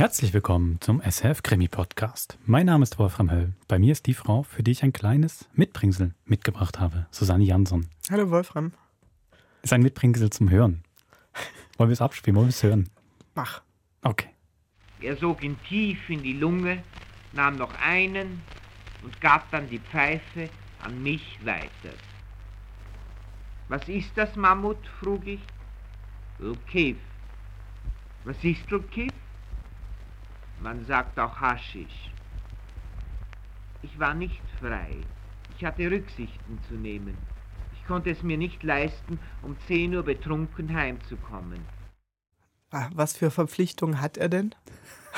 Herzlich willkommen zum SF Krimi Podcast. Mein Name ist Wolfram Höll. Bei mir ist die Frau, für die ich ein kleines Mitbringsel mitgebracht habe, Susanne Jansson. Hallo Wolfram. Ist ein Mitbringsel zum Hören. Wollen wir es abspielen? Wollen wir es hören? Mach. Okay. Er sog ihn tief in die Lunge, nahm noch einen und gab dann die Pfeife an mich weiter. Was ist das, Mammut? frug ich. Ulkiv. Was ist Ulkiv? Man sagt auch Haschisch. Ich war nicht frei. Ich hatte Rücksichten zu nehmen. Ich konnte es mir nicht leisten, um 10 Uhr betrunken heimzukommen. Ah, Was für Verpflichtungen hat er denn?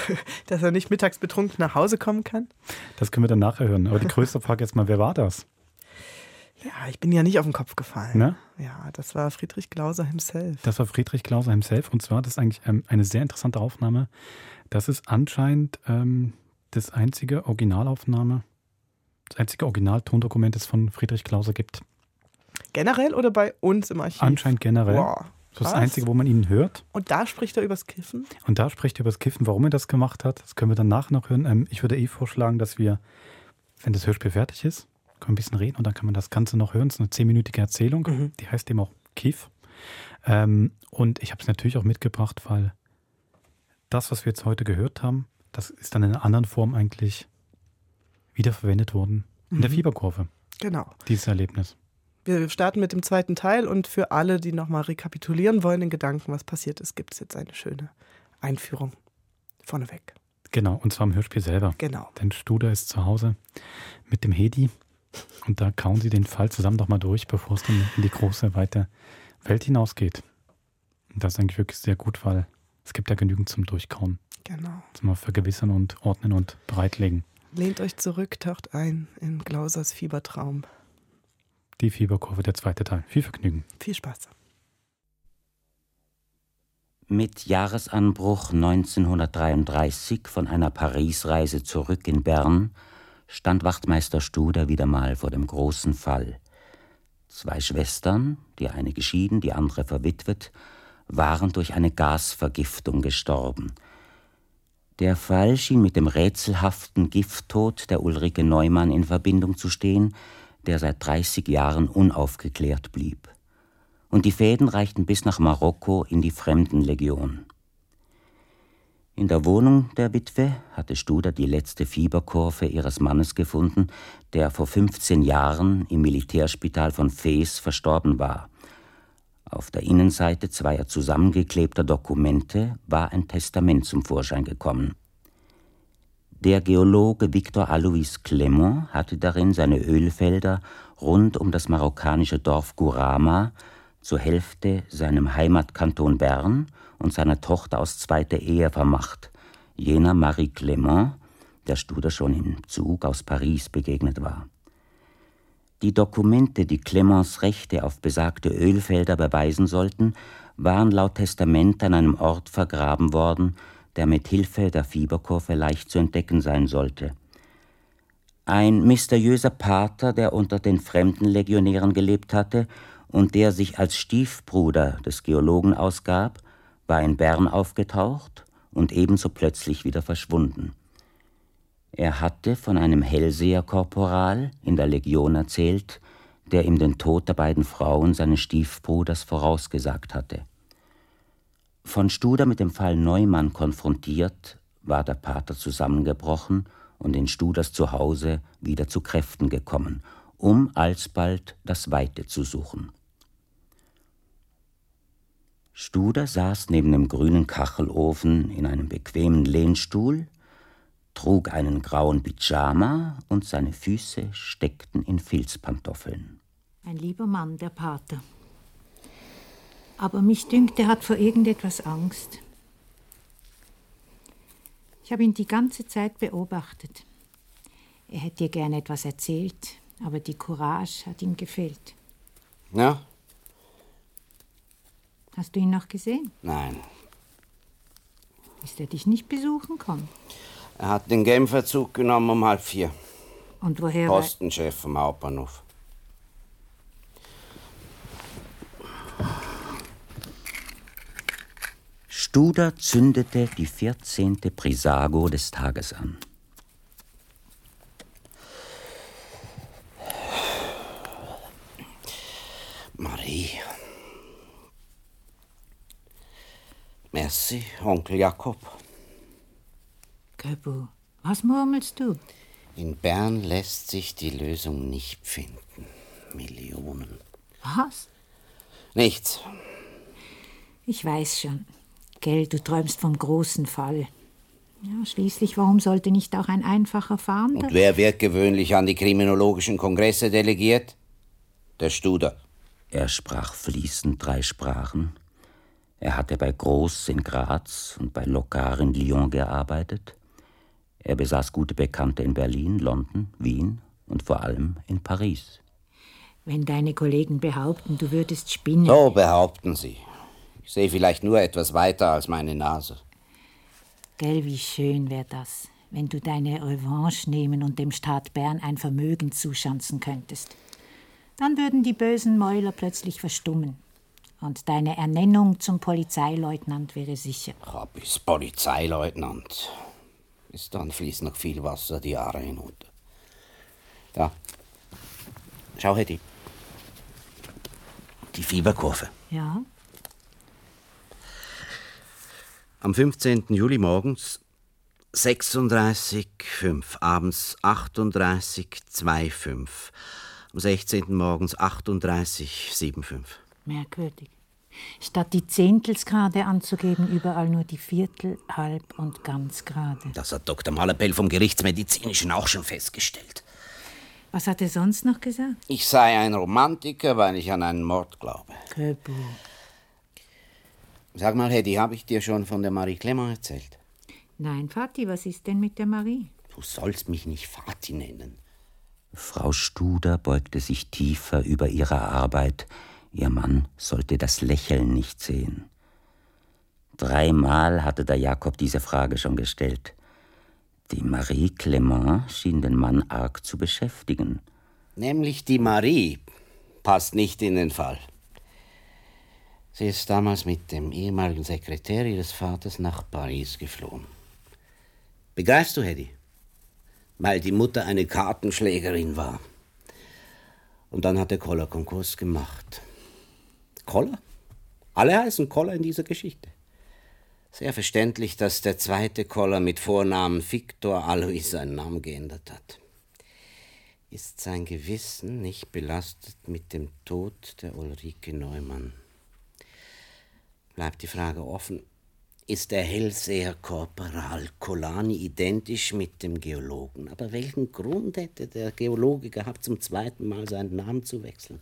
Dass er nicht mittags betrunken nach Hause kommen kann? Das können wir dann nachher hören. Aber die größte Frage jetzt mal, wer war das? Ja, ich bin ja nicht auf den Kopf gefallen. Ne? Ja, das war Friedrich Glauser himself. Das war Friedrich Klauser himself. Und zwar, das ist eigentlich ähm, eine sehr interessante Aufnahme. Das ist anscheinend ähm, das einzige Originalaufnahme, das einzige Originaltondokument, das es von Friedrich Klauser gibt. Generell oder bei uns im Archiv? Anscheinend generell. Boah, Das ist das. Einzige, wo man ihn hört. Und da spricht er übers Kiffen? Und da spricht er über das Kiffen, warum er das gemacht hat. Das können wir dann nachher noch hören. Ähm, ich würde eh vorschlagen, dass wir, wenn das Hörspiel fertig ist, können wir ein bisschen reden und dann kann man das Ganze noch hören. Es ist eine zehnminütige Erzählung. Mhm. Die heißt eben auch Kiff. Ähm, und ich habe es natürlich auch mitgebracht, weil das, was wir jetzt heute gehört haben, das ist dann in einer anderen Form eigentlich wiederverwendet worden. In der Mhm. Fieberkurve, Genau. dieses Erlebnis. Wir starten mit dem zweiten Teil und für alle, die nochmal rekapitulieren wollen in Gedanken, was passiert ist, gibt es jetzt eine schöne Einführung vorneweg. Genau, und zwar im Hörspiel selber. Genau. Denn Studer ist zu Hause mit dem Hedi und da kauen sie den Fall zusammen doch mal durch, bevor es dann in die große, weite Welt hinausgeht. Und das ist eigentlich wirklich sehr gut, weil es gibt ja genügend zum Durchkauen, Genau. zum vergewissern und ordnen und bereitlegen. Lehnt euch zurück, taucht ein in Glausers Fiebertraum. Die Fieberkurve, der zweite Teil. Viel Vergnügen. Viel Spaß. Mit Jahresanbruch 1933 von einer Parisreise zurück in Bern stand Wachtmeister Studer wieder mal vor dem großen Fall. Zwei Schwestern, die eine geschieden, die andere verwitwet, waren durch eine Gasvergiftung gestorben. Der Fall schien mit dem rätselhaften Gifttod der Ulrike Neumann in Verbindung zu stehen, der seit 30 Jahren unaufgeklärt blieb und die Fäden reichten bis nach Marokko in die Fremdenlegion. In der Wohnung der Witwe hatte Studer die letzte Fieberkurve ihres Mannes gefunden, der vor 15 Jahren im Militärspital von Fes verstorben war. Auf der Innenseite zweier zusammengeklebter Dokumente war ein Testament zum Vorschein gekommen. Der Geologe Victor Alois Clement hatte darin seine Ölfelder rund um das marokkanische Dorf Gurama zur Hälfte seinem Heimatkanton Bern und seiner Tochter aus zweiter Ehe vermacht, jener Marie Clement, der Studer schon im Zug aus Paris begegnet war. Die Dokumente, die Clemens Rechte auf besagte Ölfelder beweisen sollten, waren laut Testament an einem Ort vergraben worden, der mit Hilfe der Fieberkurve leicht zu entdecken sein sollte. Ein mysteriöser Pater, der unter den Fremdenlegionären gelebt hatte und der sich als Stiefbruder des Geologen ausgab, war in Bern aufgetaucht und ebenso plötzlich wieder verschwunden. Er hatte von einem Hellseherkorporal in der Legion erzählt, der ihm den Tod der beiden Frauen seines Stiefbruders vorausgesagt hatte. Von Studer mit dem Fall Neumann konfrontiert, war der Pater zusammengebrochen und in Studers Zuhause wieder zu Kräften gekommen, um alsbald das Weite zu suchen. Studer saß neben dem grünen Kachelofen in einem bequemen Lehnstuhl, trug einen grauen Pyjama und seine Füße steckten in Filzpantoffeln. Ein lieber Mann, der Pater. Aber mich dünkt, er hat vor irgendetwas Angst. Ich habe ihn die ganze Zeit beobachtet. Er hätte dir gerne etwas erzählt, aber die Courage hat ihm gefehlt. Ja? Hast du ihn noch gesehen? Nein. Ist er dich nicht besuchen kommen? Er hat den Genferzug genommen um halb vier. Und woher Postenchef vom Hauptbahnhof. Studer zündete die vierzehnte Prisago des Tages an. Marie. Merci, Onkel Jakob. Göbu, was murmelst du? In Bern lässt sich die Lösung nicht finden. Millionen. Was? Nichts. Ich weiß schon. Gell, du träumst vom großen Fall. Ja, schließlich, warum sollte nicht auch ein einfacher Fahnder? Und wer wird gewöhnlich an die kriminologischen Kongresse delegiert? Der Studer. Er sprach fließend drei Sprachen. Er hatte bei Groß in Graz und bei Locard in Lyon gearbeitet. Er besaß gute Bekannte in Berlin, London, Wien und vor allem in Paris. Wenn deine Kollegen behaupten, du würdest spinnen. So behaupten sie. Ich sehe vielleicht nur etwas weiter als meine Nase. Gell, wie schön wäre das, wenn du deine Revanche nehmen und dem Staat Bern ein Vermögen zuschanzen könntest. Dann würden die bösen Mäuler plötzlich verstummen. Und deine Ernennung zum Polizeileutnant wäre sicher. Ach, bis Polizeileutnant. Bis dann fließt noch viel Wasser die Jahre hinunter. Da. Schau, Hetty. Die Fieberkurve. Ja? Am 15. Juli morgens 36,5, abends 38,25, am 16. morgens 38,75. Merkwürdig. Statt die Zehntelsgrade anzugeben, überall nur die Viertel, Halb und Ganzgrade. Das hat Dr. Malapell vom Gerichtsmedizinischen auch schon festgestellt. Was hat er sonst noch gesagt? Ich sei ein Romantiker, weil ich an einen Mord glaube. Köbu. Sag mal, Hedy, habe ich dir schon von der Marie Clement erzählt? Nein, Vati, was ist denn mit der Marie? Du sollst mich nicht Vati nennen. Frau Studer beugte sich tiefer über ihre Arbeit. Ihr Mann sollte das Lächeln nicht sehen. Dreimal hatte der Jakob diese Frage schon gestellt. Die Marie Clement schien den Mann arg zu beschäftigen. Nämlich die Marie passt nicht in den Fall. Sie ist damals mit dem ehemaligen Sekretär ihres Vaters nach Paris geflohen. Begreifst du, Hedy? Weil die Mutter eine Kartenschlägerin war. Und dann hat der Koller Konkurs gemacht. Koller? Alle heißen Koller in dieser Geschichte. Sehr verständlich, dass der zweite Koller mit Vornamen Victor Alois seinen Namen geändert hat. Ist sein Gewissen nicht belastet mit dem Tod der Ulrike Neumann? Bleibt die Frage offen, ist der Hellseher Korporal Colani identisch mit dem Geologen? Aber welchen Grund hätte der Geologe gehabt, zum zweiten Mal seinen Namen zu wechseln?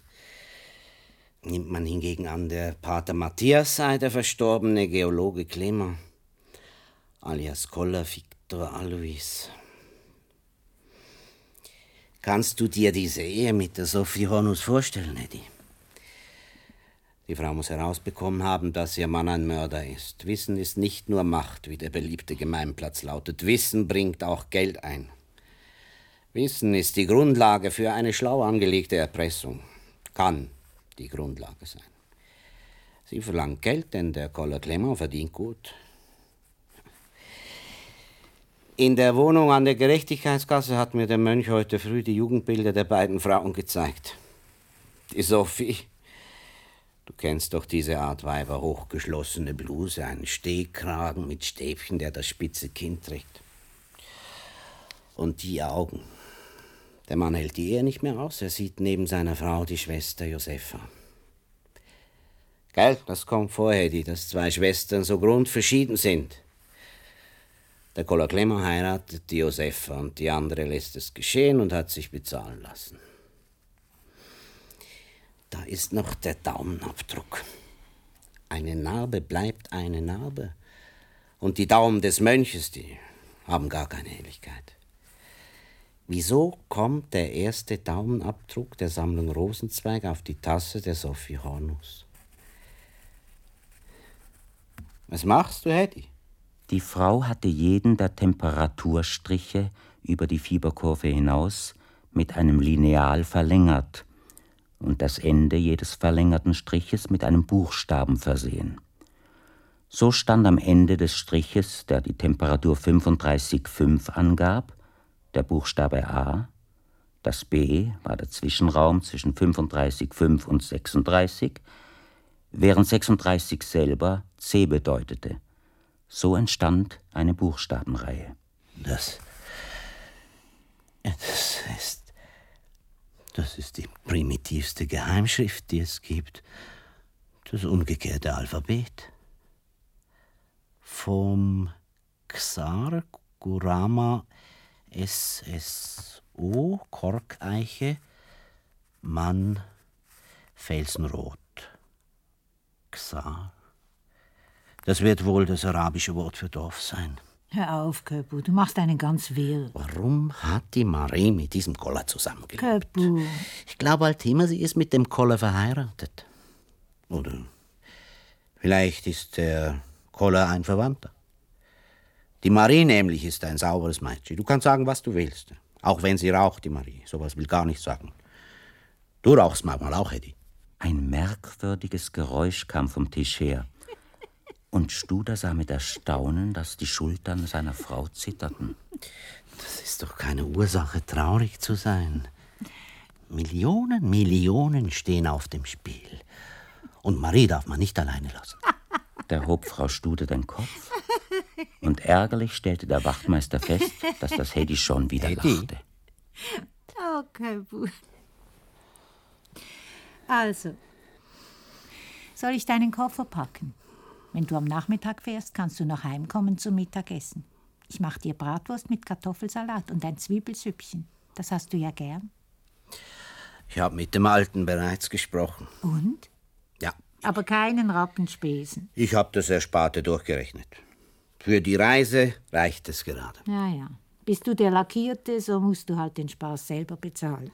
Nimmt man hingegen an, der Pater Matthias sei der verstorbene Geologe Clement, alias Koller Victor Alois. Kannst du dir diese Ehe mit der Sophie Hornus vorstellen, Eddie? Die Frau muss herausbekommen haben, dass ihr Mann ein Mörder ist. Wissen ist nicht nur Macht, wie der beliebte Gemeinplatz lautet. Wissen bringt auch Geld ein. Wissen ist die Grundlage für eine schlau angelegte Erpressung. Kann die Grundlage sein. Sie verlangt Geld, denn der Koller Clement verdient gut. In der Wohnung an der Gerechtigkeitsgasse hat mir der Mönch heute früh die Jugendbilder der beiden Frauen gezeigt. Die Sophie. Du kennst doch diese Art Weiber, hochgeschlossene Bluse, einen Stehkragen mit Stäbchen, der das spitze Kinn trägt. Und die Augen. Der Mann hält die Ehe nicht mehr aus. Er sieht neben seiner Frau die Schwester Josefa. Gell, das kommt vor, Hedy, dass zwei Schwestern so grundverschieden sind. Der Koller heiratet die Josefa und die andere lässt es geschehen und hat sich bezahlen lassen. Da ist noch der Daumenabdruck. Eine Narbe bleibt eine Narbe. Und die Daumen des Mönches, die haben gar keine Helligkeit. Wieso kommt der erste Daumenabdruck der Sammlung Rosenzweig auf die Tasse der Sophie Hornus? Was machst du, Hetty? Die Frau hatte jeden der Temperaturstriche über die Fieberkurve hinaus mit einem Lineal verlängert und das Ende jedes verlängerten Striches mit einem Buchstaben versehen. So stand am Ende des Striches, der die Temperatur 35,5 angab, der Buchstabe A, das B war der Zwischenraum zwischen 35,5 und 36, während 36 selber C bedeutete. So entstand eine Buchstabenreihe. Das. Das ist. Das ist die primitivste Geheimschrift, die es gibt. Das umgekehrte Alphabet. Vom Xar Gurama SSO Korkeiche Mann Felsenrot. Xar. Das wird wohl das arabische Wort für Dorf sein. Hör auf, Köpu, du machst einen ganz wirr. Warum hat die Marie mit diesem Koller zusammengelebt? Köpu. Ich glaube halt immer, sie ist mit dem Koller verheiratet. Oder vielleicht ist der Koller ein Verwandter. Die Marie nämlich ist ein sauberes Mädchen. Du kannst sagen, was du willst. Auch wenn sie raucht, die Marie. Sowas will gar nichts sagen. Du rauchst manchmal auch, Eddie. Ein merkwürdiges Geräusch kam vom Tisch her. Und Studer sah mit Erstaunen, dass die Schultern seiner Frau zitterten. Das ist doch keine Ursache, traurig zu sein. Millionen, Millionen stehen auf dem Spiel. Und Marie darf man nicht alleine lassen. Da hob Frau Stude den Kopf. Und ärgerlich stellte der Wachtmeister fest, dass das Hedy schon wieder Hedy? lachte. Oh, Köpu. Also, soll ich deinen Koffer packen? Wenn du am Nachmittag fährst, kannst du noch heimkommen zum Mittagessen. Ich mach dir Bratwurst mit Kartoffelsalat und ein Zwiebelsüppchen. Das hast du ja gern. Ich habe mit dem Alten bereits gesprochen. Und? Ja, Aber keinen Rappenspesen. ich habe das Ersparte durchgerechnet. Für die Reise reicht es gerade. Ja, ja. Bist du der Lackierte, so musst du halt den Spaß selber bezahlen.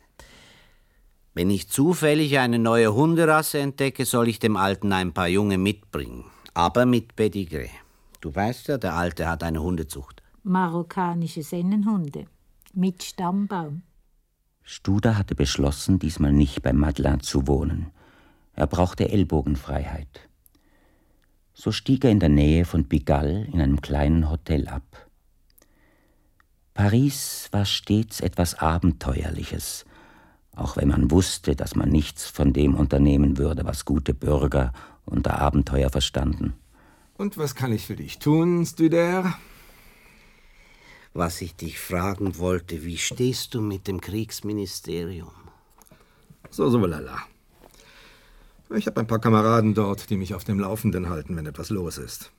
Wenn ich zufällig eine neue Hunderasse entdecke, soll ich dem Alten ein paar Junge mitbringen. Aber mit Pedigree. Du weißt ja, der Alte hat eine Hundezucht. Marokkanische Sennenhunde. Mit Stammbaum. Studer hatte beschlossen, diesmal nicht bei Madeleine zu wohnen. Er brauchte Ellbogenfreiheit. So stieg er in der Nähe von Pigalle in einem kleinen Hotel ab. Paris war stets etwas Abenteuerliches, auch wenn man wusste, dass man nichts von dem unternehmen würde, was gute Bürger unter Abenteuer verstanden. Und was kann ich für dich tun, Studer? Was ich dich fragen wollte, wie stehst du mit dem Kriegsministerium? So, so, lala. Ich habe ein paar Kameraden dort, die mich auf dem Laufenden halten, wenn etwas los ist.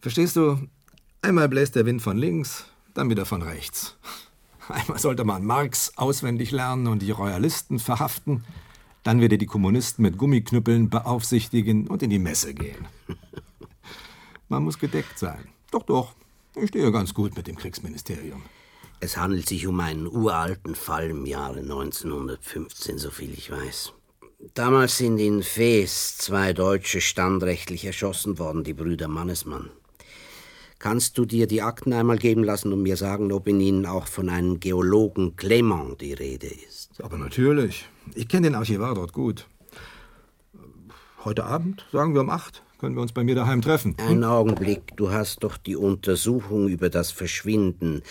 Verstehst du? Einmal bläst der Wind von links, dann wieder von rechts. Einmal sollte man Marx auswendig lernen und die Royalisten verhaften, dann wieder die Kommunisten mit Gummiknüppeln beaufsichtigen und in die Messe gehen. Man muss gedeckt sein. Doch, doch. Ich stehe ganz gut mit dem Kriegsministerium. Es handelt sich um einen uralten Fall im Jahre 1915, soviel ich weiß. Damals sind in Fes zwei Deutsche standrechtlich erschossen worden, die Brüder Mannesmann. Kannst du dir die Akten einmal geben lassen und mir sagen, ob in ihnen auch von einem Geologen Clement die Rede ist? Aber natürlich. Ich kenne den Archivar dort gut. Heute Abend, sagen wir um acht, können wir uns bei mir daheim treffen. Einen Augenblick, du hast doch die Untersuchung über das Verschwinden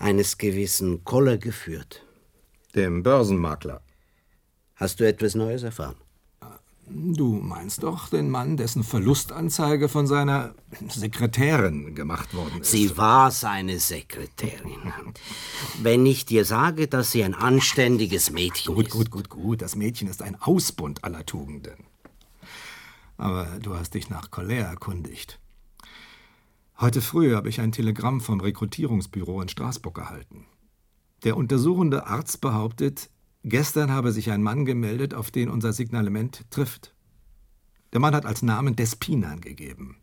eines gewissen Koller geführt. Dem Börsenmakler. Hast du etwas Neues erfahren? Du meinst doch den Mann, dessen Verlustanzeige von seiner Sekretärin gemacht worden ist. Sie war seine Sekretärin. Wenn ich dir sage, dass sie ein anständiges Mädchen Gut, ist. gut, gut, gut. Das Mädchen ist ein Ausbund aller Tugenden. Aber du hast dich nach Colère erkundigt. Heute früh habe ich ein Telegramm vom Rekrutierungsbüro in Straßburg erhalten. Der untersuchende Arzt behauptet, gestern habe sich ein Mann gemeldet, auf den unser Signalement trifft. Der Mann hat als Namen Despin angegeben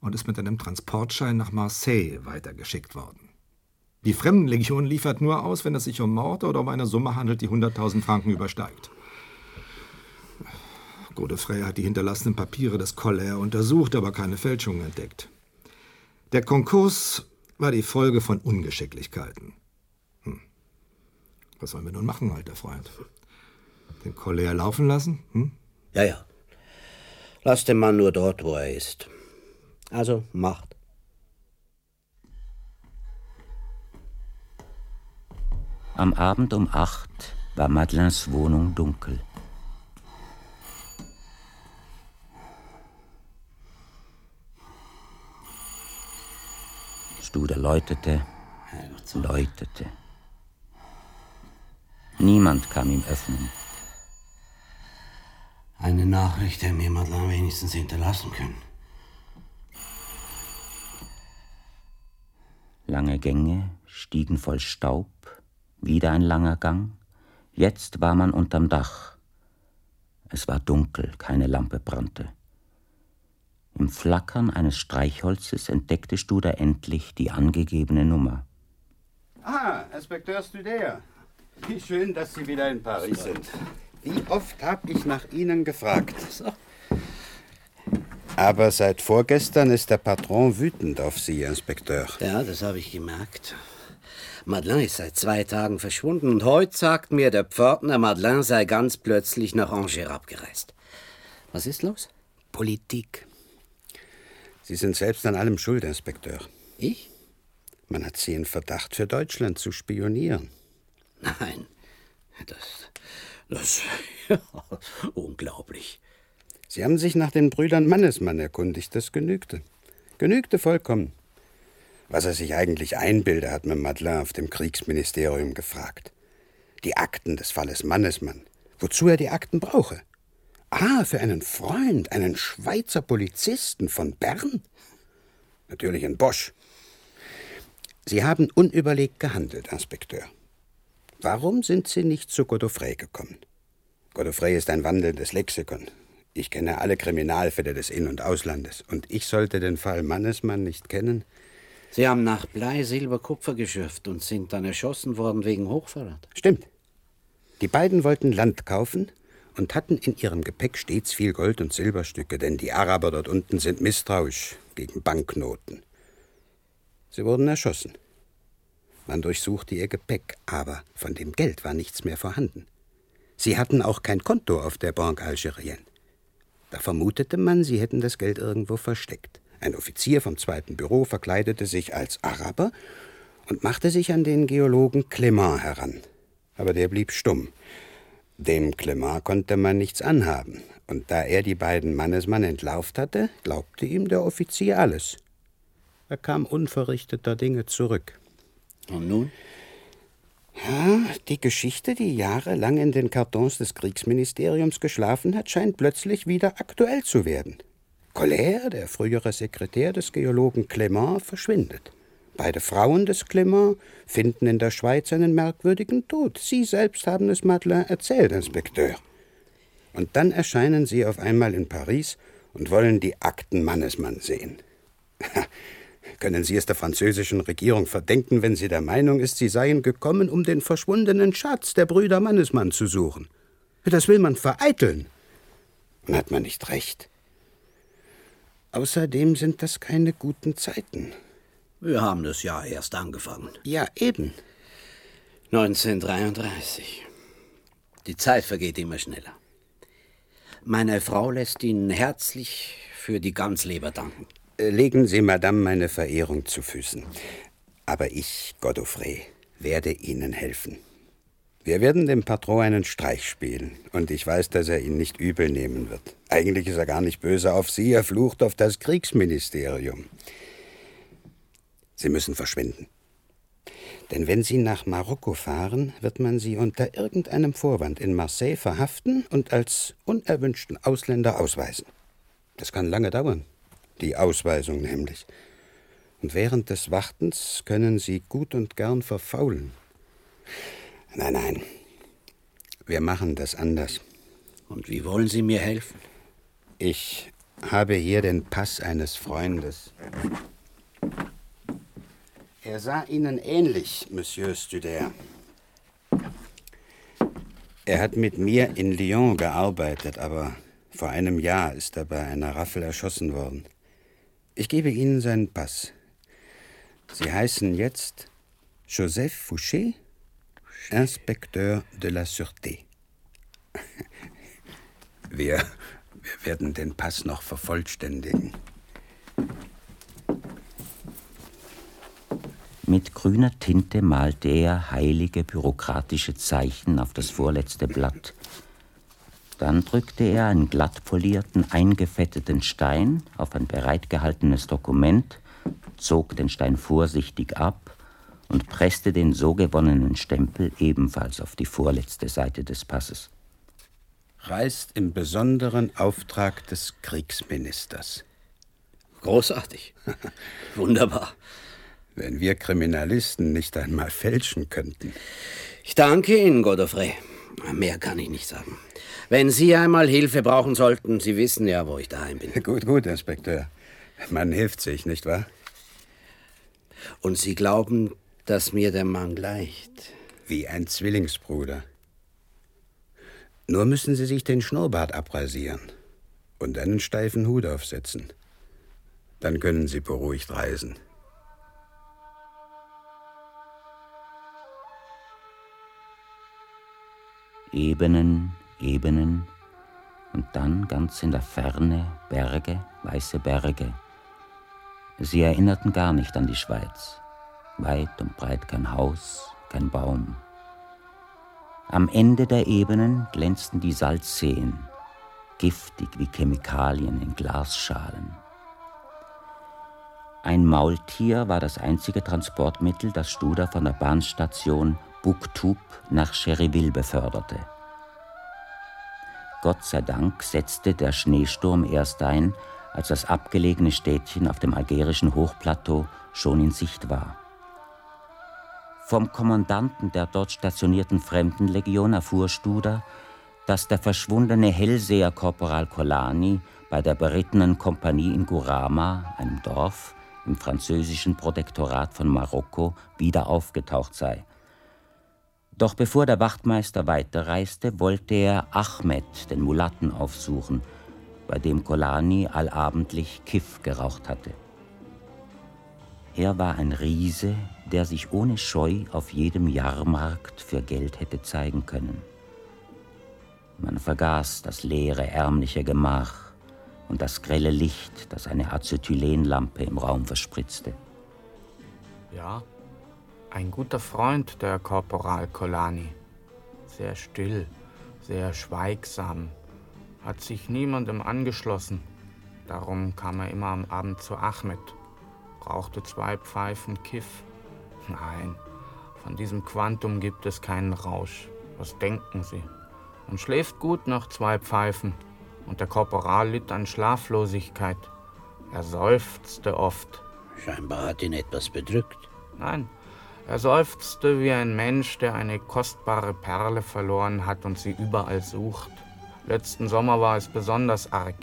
und ist mit einem Transportschein nach Marseille weitergeschickt worden. Die Fremdenlegion liefert nur aus, wenn es sich um Mord oder um eine Summe handelt, die 100.000 Franken übersteigt. Godefrey hat die hinterlassenen Papiere des Colère untersucht, aber keine Fälschungen entdeckt. Der Konkurs war die Folge von Ungeschicklichkeiten. Was sollen wir nun machen, alter Freund? Den Colère laufen lassen? Hm? Ja, ja. Lass den Mann nur dort, wo er ist. Also macht. Am Abend um acht war Madeleines Wohnung dunkel. Studer läutete, läutete. Niemand kam ihm öffnen. Eine Nachricht hätte mir Madeleine wenigstens hinterlassen können. Lange Gänge stiegen voll Staub, wieder ein langer Gang. Jetzt war man unterm Dach. Es war dunkel, keine Lampe brannte. Im Flackern eines Streichholzes entdeckte Studer endlich die angegebene Nummer. Ah, Inspekteur Studer. Wie schön, dass Sie wieder in Paris sind. Wie oft habe ich nach Ihnen gefragt. Aber seit vorgestern ist der Patron wütend auf Sie, Inspekteur. Ja, das habe ich gemerkt. Madeleine ist seit zwei Tagen verschwunden und heute sagt mir der Pförtner, Madeleine sei ganz plötzlich nach Angers abgereist. Was ist los? Politik. Sie sind selbst an allem schuld, Inspekteur. Ich? Man hat Sie in Verdacht, für Deutschland zu spionieren. Nein, das. das. Ja, unglaublich. Sie haben sich nach den Brüdern Mannesmann erkundigt, das genügte. Genügte vollkommen. Was er sich eigentlich einbilde, hat mir Madeleine auf dem Kriegsministerium gefragt. Die Akten des Falles Mannesmann. Wozu er die Akten brauche. Ah, für einen Freund, einen Schweizer Polizisten von Bern? Natürlich ein Bosch. Sie haben unüberlegt gehandelt, Inspekteur. Warum sind Sie nicht zu Godofrey gekommen? Godofrey ist ein wandelndes Lexikon. Ich kenne alle Kriminalfälle des In- und Auslandes. Und ich sollte den Fall Mannesmann nicht kennen? Sie haben nach Blei, Silber, Kupfer geschürft und sind dann erschossen worden wegen Hochverrat. Stimmt. Die beiden wollten Land kaufen und hatten in ihrem Gepäck stets viel Gold- und Silberstücke, denn die Araber dort unten sind misstrauisch gegen Banknoten. Sie wurden erschossen. Man durchsuchte ihr Gepäck, aber von dem Geld war nichts mehr vorhanden. Sie hatten auch kein Konto auf der Banque Algérienne. Da vermutete man, sie hätten das Geld irgendwo versteckt. Ein Offizier vom zweiten Büro verkleidete sich als Araber und machte sich an den Geologen Clement heran. Aber der blieb stumm. Dem Clement konnte man nichts anhaben, und da er die beiden Mannesmann entlauft hatte, glaubte ihm der Offizier alles. Er kam unverrichteter Dinge zurück. Und nun? Ja, die Geschichte, die jahrelang in den Kartons des Kriegsministeriums geschlafen hat, scheint plötzlich wieder aktuell zu werden. Colère, der frühere Sekretär des Geologen Clement, verschwindet. Beide Frauen des Clement finden in der Schweiz einen merkwürdigen Tod. Sie selbst haben es Madeleine erzählt, Inspekteur. Und dann erscheinen sie auf einmal in Paris und wollen die Akten Mannesmann sehen. Können Sie es der französischen Regierung verdenken, wenn sie der Meinung ist, sie seien gekommen, um den verschwundenen Schatz der Brüder Mannesmann zu suchen? Das will man vereiteln. Und hat man nicht recht? Außerdem sind das keine guten Zeiten. Wir haben das Jahr erst angefangen. Ja, eben. 1933. Die Zeit vergeht immer schneller. Meine Frau lässt Ihnen herzlich für die Ganzleber danken. Äh, Legen Sie Madame meine Verehrung zu Füßen. Aber ich, Godofrey, werde Ihnen helfen. Wir werden dem Patron einen Streich spielen, und ich weiß, dass er ihn nicht übel nehmen wird. Eigentlich ist er gar nicht böse auf Sie, er flucht auf das Kriegsministerium. Sie müssen verschwinden. Denn wenn Sie nach Marokko fahren, wird man Sie unter irgendeinem Vorwand in Marseille verhaften und als unerwünschten Ausländer ausweisen. Das kann lange dauern, die Ausweisung nämlich. Und während des Wartens können Sie gut und gern verfaulen. Nein, nein, wir machen das anders. Und wie wollen Sie mir helfen? Ich habe hier den Pass eines Freundes. Er sah Ihnen ähnlich, Monsieur Studer. Er hat mit mir in Lyon gearbeitet, aber vor einem Jahr ist er bei einer Raffel erschossen worden. Ich gebe Ihnen seinen Pass. Sie heißen jetzt Joseph Fouché, Inspekteur de la Sûreté. Wir, wir werden den Pass noch vervollständigen. Mit grüner Tinte malte er heilige bürokratische Zeichen auf das vorletzte Blatt dann drückte er einen glatt polierten, eingefetteten Stein auf ein bereitgehaltenes Dokument, zog den Stein vorsichtig ab und presste den so gewonnenen Stempel ebenfalls auf die vorletzte Seite des Passes. Reist im besonderen Auftrag des Kriegsministers. Großartig. Wunderbar. Wenn wir Kriminalisten nicht einmal fälschen könnten. Ich danke Ihnen, Godofrey. Mehr kann ich nicht sagen. Wenn Sie einmal Hilfe brauchen sollten, Sie wissen ja, wo ich daheim bin. Gut, gut, Inspekteur. Man hilft sich, nicht wahr? Und Sie glauben, dass mir der Mann gleicht? Wie ein Zwillingsbruder. Nur müssen Sie sich den Schnurrbart abrasieren und einen steifen Hut aufsetzen. Dann können Sie beruhigt reisen. Ebenen, Ebenen und dann ganz in der Ferne Berge, weiße Berge. Sie erinnerten gar nicht an die Schweiz. Weit und breit kein Haus, kein Baum. Am Ende der Ebenen glänzten die Salzseen, giftig wie Chemikalien in Glasschalen. Ein Maultier war das einzige Transportmittel, das Studer von der Bahnstation Buktup nach Cheriville beförderte. Gott sei Dank setzte der Schneesturm erst ein, als das abgelegene Städtchen auf dem algerischen Hochplateau schon in Sicht war. Vom Kommandanten der dort stationierten Fremdenlegion erfuhr Studer, dass der verschwundene Hellseher Korporal Colani bei der berittenen Kompanie in Gurama, einem Dorf im französischen Protektorat von Marokko, wieder aufgetaucht sei doch bevor der Wachtmeister weiterreiste, wollte er Ahmed, den Mulatten, aufsuchen, bei dem Kolani allabendlich Kiff geraucht hatte. Er war ein Riese, der sich ohne Scheu auf jedem Jahrmarkt für Geld hätte zeigen können. Man vergaß das leere, ärmliche Gemach und das grelle Licht, das eine Acetylenlampe im Raum verspritzte. Ja, ein guter Freund der Korporal Colani. Sehr still, sehr schweigsam, hat sich niemandem angeschlossen. Darum kam er immer am Abend zu Ahmed, rauchte zwei Pfeifen Kiff. Nein, von diesem Quantum gibt es keinen Rausch. Was denken Sie? Man schläft gut nach zwei Pfeifen und der Korporal litt an Schlaflosigkeit. Er seufzte oft. Scheinbar hat ihn etwas bedrückt. Nein, er seufzte wie ein Mensch, der eine kostbare Perle verloren hat und sie überall sucht. Letzten Sommer war es besonders arg.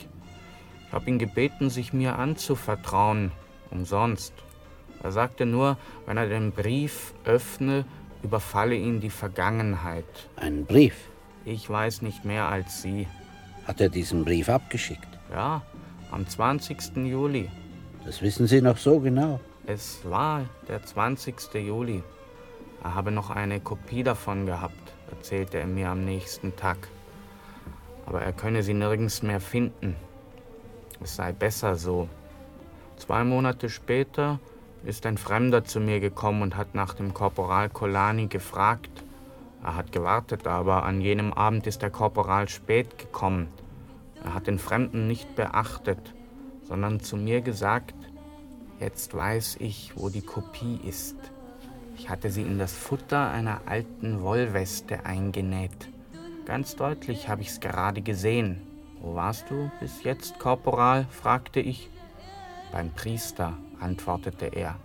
Ich habe ihn gebeten, sich mir anzuvertrauen. Umsonst. Er sagte nur, wenn er den Brief öffne, überfalle ihn die Vergangenheit. Einen Brief? Ich weiß nicht mehr als Sie. Hat er diesen Brief abgeschickt? Ja, am 20. Juli. Das wissen Sie noch so genau. Es war der 20. Juli. Er habe noch eine Kopie davon gehabt, erzählte er mir am nächsten Tag. Aber er könne sie nirgends mehr finden. Es sei besser so. Zwei Monate später ist ein Fremder zu mir gekommen und hat nach dem Korporal Colani gefragt. Er hat gewartet, aber an jenem Abend ist der Korporal spät gekommen. Er hat den Fremden nicht beachtet, sondern zu mir gesagt, Jetzt weiß ich, wo die Kopie ist. Ich hatte sie in das Futter einer alten Wollweste eingenäht. Ganz deutlich habe ich es gerade gesehen. Wo warst du bis jetzt, Korporal? fragte ich. Beim Priester, antwortete er.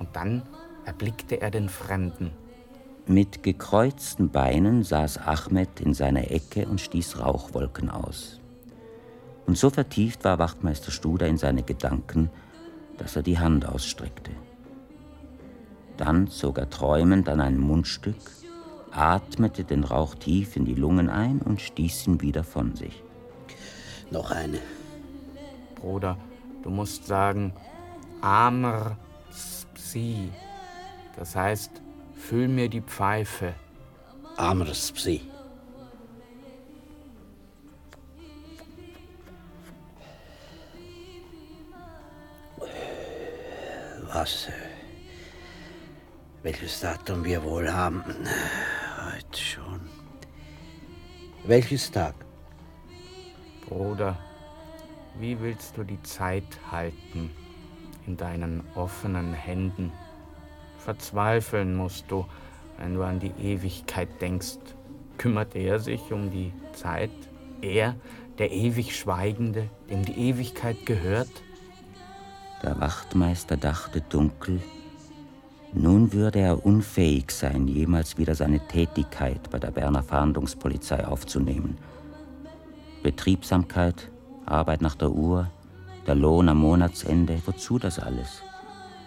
Und dann erblickte er den Fremden. Mit gekreuzten Beinen saß Ahmed in seiner Ecke und stieß Rauchwolken aus. Und so vertieft war Wachtmeister Studer in seine Gedanken, dass er die Hand ausstreckte. Dann zog er träumend an ein Mundstück, atmete den Rauch tief in die Lungen ein und stieß ihn wieder von sich. Noch eine. Bruder, du musst sagen, Amr Psi. Das heißt, füll mir die Pfeife. Amr Psi. Was, welches Datum wir wohl haben. Heute schon. Welches Tag? Bruder, wie willst du die Zeit halten in deinen offenen Händen? Verzweifeln musst du, wenn du an die Ewigkeit denkst. Kümmert er sich um die Zeit? Er, der ewig Schweigende, dem die Ewigkeit gehört? Der Wachtmeister dachte dunkel, nun würde er unfähig sein, jemals wieder seine Tätigkeit bei der Berner Fahndungspolizei aufzunehmen. Betriebsamkeit, Arbeit nach der Uhr, der Lohn am Monatsende, wozu das alles?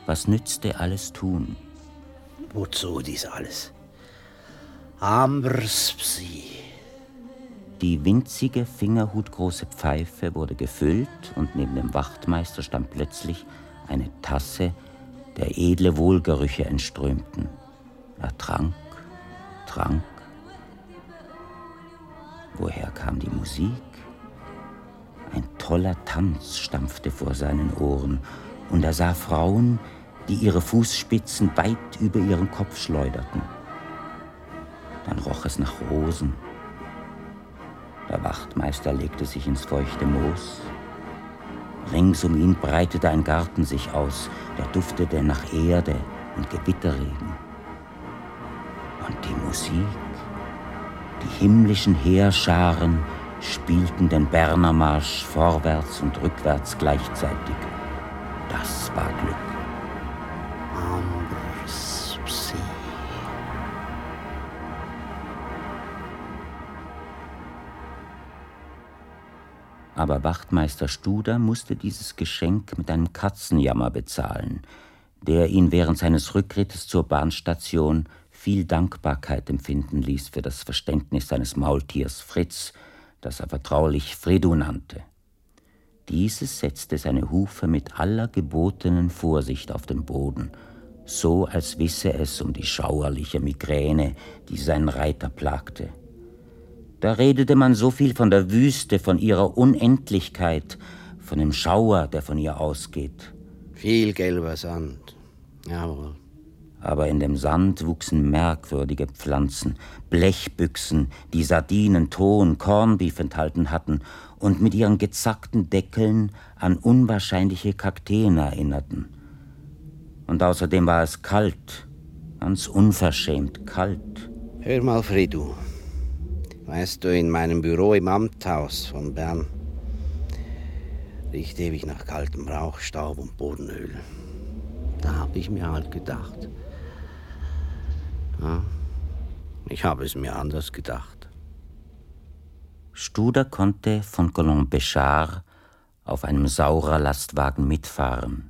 Was nützte alles tun? Wozu dies alles? Ambers Psi. Die winzige, fingerhutgroße Pfeife wurde gefüllt und neben dem Wachtmeister stand plötzlich eine Tasse der edle Wohlgerüche entströmten. Er trank, trank. Woher kam die Musik? Ein toller Tanz stampfte vor seinen Ohren, und er sah Frauen, die ihre Fußspitzen weit über ihren Kopf schleuderten. Dann roch es nach Rosen. Der Wachtmeister legte sich ins feuchte Moos, Rings um ihn breitete ein Garten sich aus, der duftete nach Erde und Gewitterregen. Und die Musik, die himmlischen Heerscharen spielten den Berner Marsch vorwärts und rückwärts gleichzeitig. Das war Glück. Aber Wachtmeister Studer musste dieses Geschenk mit einem Katzenjammer bezahlen, der ihn während seines Rückrittes zur Bahnstation viel Dankbarkeit empfinden ließ für das Verständnis seines Maultiers Fritz, das er vertraulich Fredu nannte. Dieses setzte seine Hufe mit aller gebotenen Vorsicht auf den Boden, so als wisse es um die schauerliche Migräne, die seinen Reiter plagte. Da redete man so viel von der Wüste, von ihrer Unendlichkeit, von dem Schauer, der von ihr ausgeht. Viel gelber Sand, jawohl. Aber in dem Sand wuchsen merkwürdige Pflanzen, Blechbüchsen, die Sardinen, Ton, Cornbeef enthalten hatten und mit ihren gezackten Deckeln an unwahrscheinliche Kakteen erinnerten. Und außerdem war es kalt, ganz unverschämt kalt. Hör mal, Fridu, Weißt du, in meinem Büro im Amthaus von Bern riecht ewig nach kaltem Rauch, Staub und Bodenöl. Da habe ich mir halt gedacht. Ja, ich habe es mir anders gedacht. Studer konnte von Colomb Béchard auf einem Saurerlastwagen mitfahren.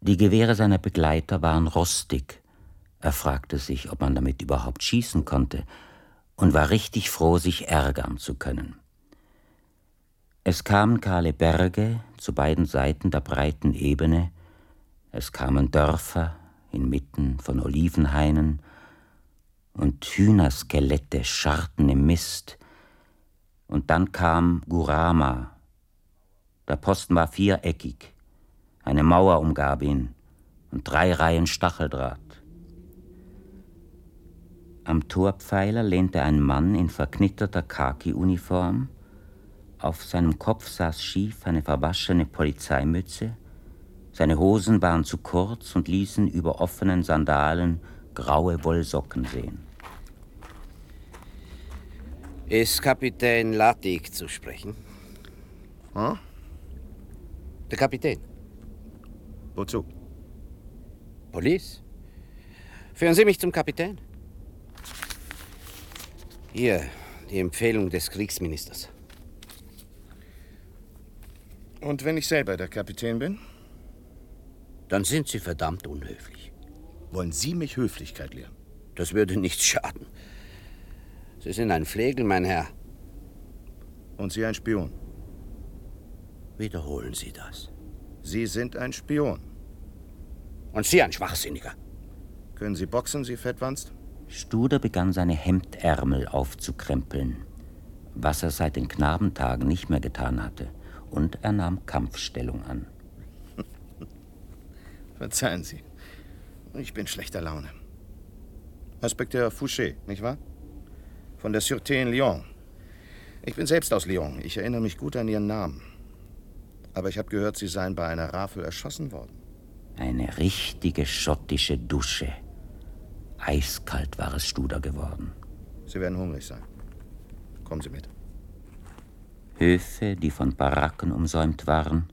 Die Gewehre seiner Begleiter waren rostig. Er fragte sich, ob man damit überhaupt schießen konnte und war richtig froh, sich ärgern zu können. Es kamen kahle Berge zu beiden Seiten der breiten Ebene, es kamen Dörfer inmitten von Olivenhainen, und Hühnerskelette scharrten im Mist, und dann kam Gurama. Der Posten war viereckig, eine Mauer umgab ihn und drei Reihen Stacheldraht. Am Torpfeiler lehnte ein Mann in verknitterter Khaki-Uniform. Auf seinem Kopf saß schief eine verwaschene Polizeimütze. Seine Hosen waren zu kurz und ließen über offenen Sandalen graue Wollsocken sehen. Ist Kapitän Lattig zu sprechen? Hm? Der Kapitän. Wozu? Police? Führen Sie mich zum Kapitän? Hier, die Empfehlung des Kriegsministers. Und wenn ich selber der Kapitän bin? Dann sind Sie verdammt unhöflich. Wollen Sie mich Höflichkeit lehren? Das würde nichts schaden. Sie sind ein Flegel, mein Herr. Und Sie ein Spion? Wiederholen Sie das. Sie sind ein Spion. Und Sie ein Schwachsinniger. Können Sie boxen, Sie Fettwanst? Studer begann seine Hemdärmel aufzukrempeln, was er seit den Knabentagen nicht mehr getan hatte, und er nahm Kampfstellung an. Verzeihen Sie. Ich bin schlechter Laune. Inspekteur Fouché, nicht wahr? Von der Sûreté in Lyon. Ich bin selbst aus Lyon. Ich erinnere mich gut an Ihren Namen. Aber ich habe gehört, Sie seien bei einer Rafel erschossen worden. Eine richtige schottische Dusche. Eiskalt war es Studer geworden. Sie werden hungrig sein. Kommen Sie mit. Höfe, die von Baracken umsäumt waren,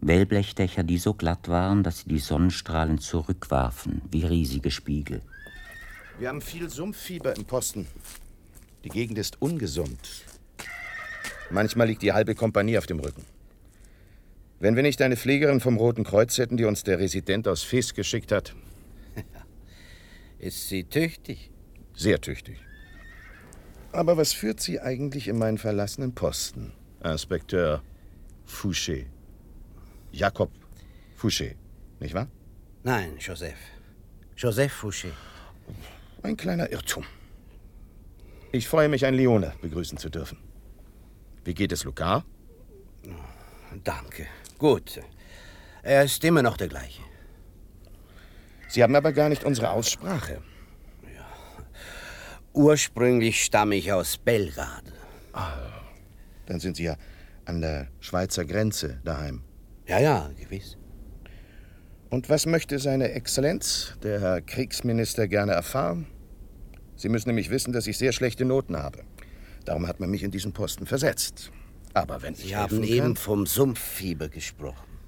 Wellblechdächer, die so glatt waren, dass sie die Sonnenstrahlen zurückwarfen, wie riesige Spiegel. Wir haben viel Sumpffieber im Posten. Die Gegend ist ungesund. Manchmal liegt die halbe Kompanie auf dem Rücken. Wenn wir nicht eine Pflegerin vom Roten Kreuz hätten, die uns der Resident aus Fes geschickt hat. Ist sie tüchtig? Sehr tüchtig. Aber was führt sie eigentlich in meinen verlassenen Posten, Inspekteur Fouché? Jakob Fouché, nicht wahr? Nein, Joseph. Joseph Fouché. Ein kleiner Irrtum. Ich freue mich, einen Leone begrüßen zu dürfen. Wie geht es Lucar? Danke. Gut. Er ist immer noch der gleiche. Sie haben aber gar nicht unsere Aussprache. Ursprünglich stamme ich aus Belgrad. Dann sind Sie ja an der Schweizer Grenze daheim. Ja, ja, gewiss. Und was möchte seine Exzellenz, der Herr Kriegsminister, gerne erfahren? Sie müssen nämlich wissen, dass ich sehr schlechte Noten habe. Darum hat man mich in diesen Posten versetzt. Aber wenn Sie haben helfen eben kann, vom Sumpffieber gesprochen.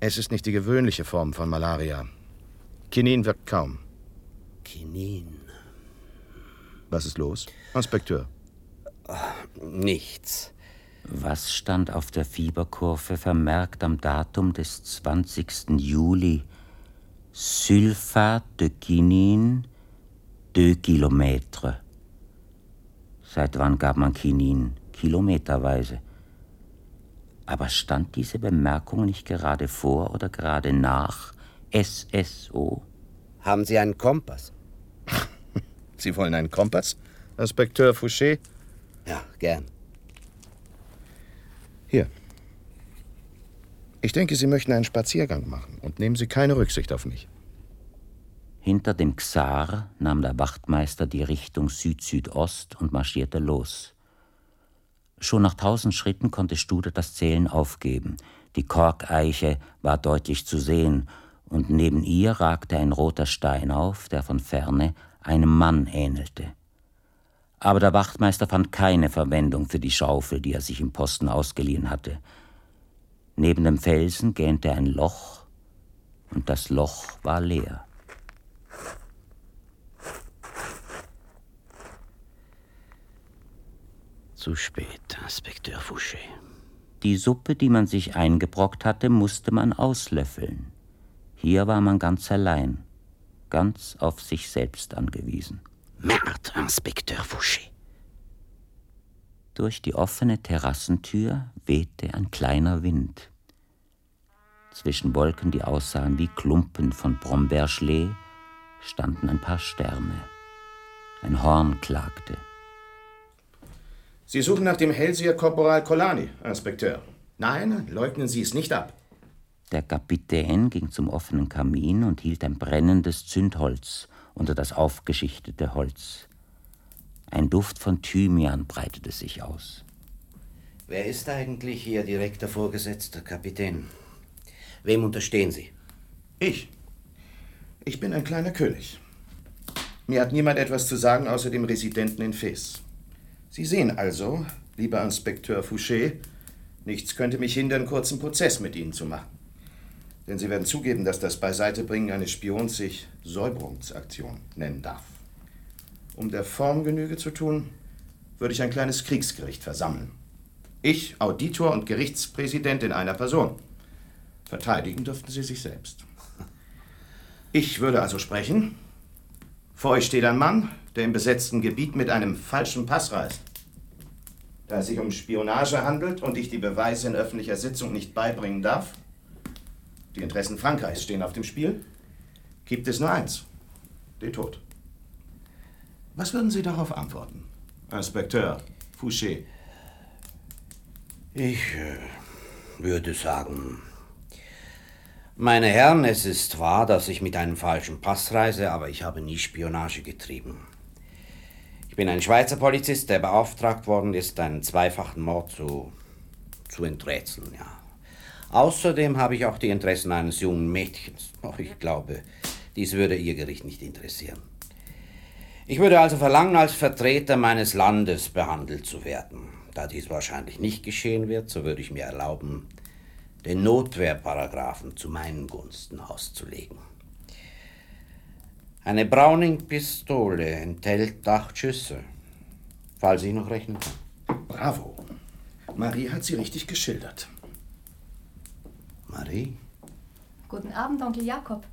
es ist nicht die gewöhnliche Form von Malaria. Kinin wirkt kaum. Kinin. Was ist los, Inspekteur? Nichts. Was stand auf der Fieberkurve vermerkt am Datum des 20. Juli? Sulfat de Quinin, 2 Kilometer. Seit wann gab man Quinin? Kilometerweise. Aber stand diese Bemerkung nicht gerade vor oder gerade nach SSO? Haben Sie einen Kompass? Sie wollen einen Kompass, Inspekteur Fouché? Ja, gern. Hier. Ich denke, Sie möchten einen Spaziergang machen und nehmen Sie keine Rücksicht auf mich. Hinter dem Xar nahm der Wachtmeister die Richtung Süd-Südost und marschierte los. Schon nach tausend Schritten konnte Studer das Zählen aufgeben. Die Korkeiche war deutlich zu sehen, und neben ihr ragte ein roter Stein auf, der von ferne einem Mann ähnelte. Aber der Wachtmeister fand keine Verwendung für die Schaufel, die er sich im Posten ausgeliehen hatte. Neben dem Felsen gähnte ein Loch, und das Loch war leer. Zu spät, Inspekteur Fouché. Die Suppe, die man sich eingebrockt hatte, musste man auslöffeln. Hier war man ganz allein, ganz auf sich selbst angewiesen. Merde, Inspekteur Fouché. Durch die offene Terrassentür wehte ein kleiner Wind. Zwischen Wolken, die aussahen wie Klumpen von Brombeerschlee, standen ein paar Sterne. Ein Horn klagte. Sie suchen nach dem Hellseher Korporal Kolani, Inspekteur. Nein, leugnen Sie es nicht ab. Der Kapitän ging zum offenen Kamin und hielt ein brennendes Zündholz unter das aufgeschichtete Holz. Ein Duft von Thymian breitete sich aus. Wer ist eigentlich Ihr direkter Vorgesetzter, Kapitän? Wem unterstehen Sie? Ich. Ich bin ein kleiner König. Mir hat niemand etwas zu sagen außer dem Residenten in Fes. Sie sehen also, lieber Inspekteur Fouché, nichts könnte mich hindern, kurzen Prozess mit Ihnen zu machen. Denn Sie werden zugeben, dass das Beiseitebringen eines Spions sich Säuberungsaktion nennen darf. Um der Form Genüge zu tun, würde ich ein kleines Kriegsgericht versammeln. Ich, Auditor und Gerichtspräsident in einer Person. Verteidigen dürften Sie sich selbst. Ich würde also sprechen. Vor euch steht ein Mann, der im besetzten Gebiet mit einem falschen Pass reist. Da es sich um Spionage handelt und ich die Beweise in öffentlicher Sitzung nicht beibringen darf, die Interessen Frankreichs stehen auf dem Spiel, gibt es nur eins, den Tod. Was würden Sie darauf antworten, Inspekteur Fouché? Ich äh, würde sagen, Meine Herren, es ist wahr, dass ich mit einem falschen Pass reise, aber ich habe nie Spionage getrieben. Ich bin ein Schweizer Polizist, der beauftragt worden ist, einen zweifachen Mord zu, zu enträtseln, ja. Außerdem habe ich auch die Interessen eines jungen Mädchens. Doch ich glaube, dies würde Ihr Gericht nicht interessieren. Ich würde also verlangen, als Vertreter meines Landes behandelt zu werden. Da dies wahrscheinlich nicht geschehen wird, so würde ich mir erlauben, den Notwehrparagraphen zu meinen Gunsten auszulegen. Eine Browning-Pistole enthält acht Schüsse, falls ich noch rechnen kann. Bravo. Marie hat sie richtig geschildert. Marie? Guten Abend, Onkel Jakob.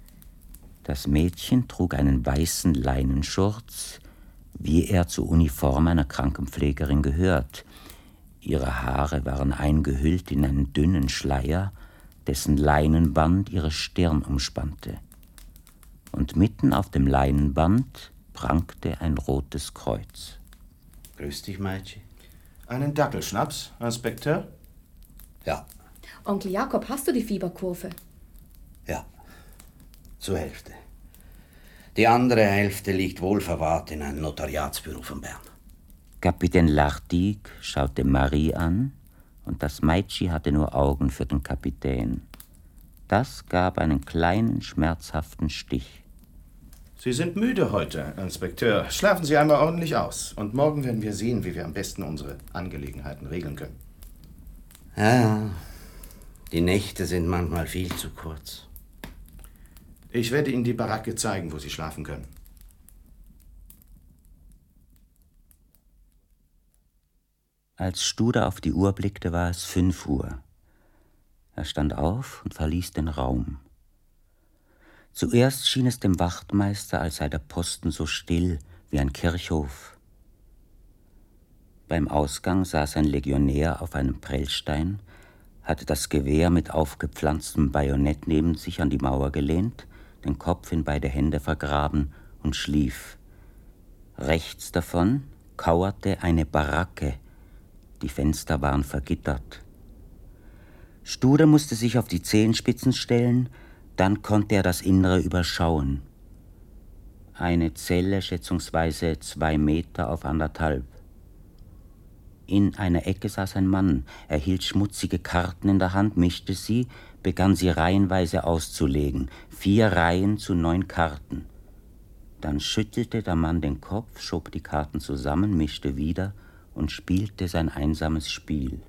Das Mädchen trug einen weißen Leinenschurz, wie er zur Uniform einer Krankenpflegerin gehört. Ihre Haare waren eingehüllt in einen dünnen Schleier, dessen Leinenband ihre Stirn umspannte. Und mitten auf dem Leinenband prangte ein rotes Kreuz. Grüß dich, Meitschi. Einen Dackelschnaps, Inspekteur? Ja. Onkel Jakob, hast du die Fieberkurve? Ja. Zur Hälfte. Die andere Hälfte liegt wohlverwahrt in einem Notariatsbüro von Bern. Kapitän Lartigue schaute Marie an und das Meitschi hatte nur Augen für den Kapitän. Das gab einen kleinen, schmerzhaften Stich. Sie sind müde heute, Inspekteur. Schlafen Sie einmal ordentlich aus. Und morgen werden wir sehen, wie wir am besten unsere Angelegenheiten regeln können. Ja, die Nächte sind manchmal viel zu kurz. Ich werde Ihnen die Baracke zeigen, wo Sie schlafen können. Als Studer auf die Uhr blickte, war es fünf Uhr. Er stand auf und verließ den Raum. Zuerst schien es dem Wachtmeister, als sei der Posten so still wie ein Kirchhof. Beim Ausgang saß ein Legionär auf einem Prellstein, hatte das Gewehr mit aufgepflanztem Bajonett neben sich an die Mauer gelehnt, den Kopf in beide Hände vergraben und schlief. Rechts davon kauerte eine Baracke, die Fenster waren vergittert. Studer musste sich auf die Zehenspitzen stellen, dann konnte er das Innere überschauen. Eine Zelle schätzungsweise zwei Meter auf anderthalb. In einer Ecke saß ein Mann, er hielt schmutzige Karten in der Hand, mischte sie, begann sie reihenweise auszulegen, vier Reihen zu neun Karten. Dann schüttelte der Mann den Kopf, schob die Karten zusammen, mischte wieder und spielte sein einsames Spiel.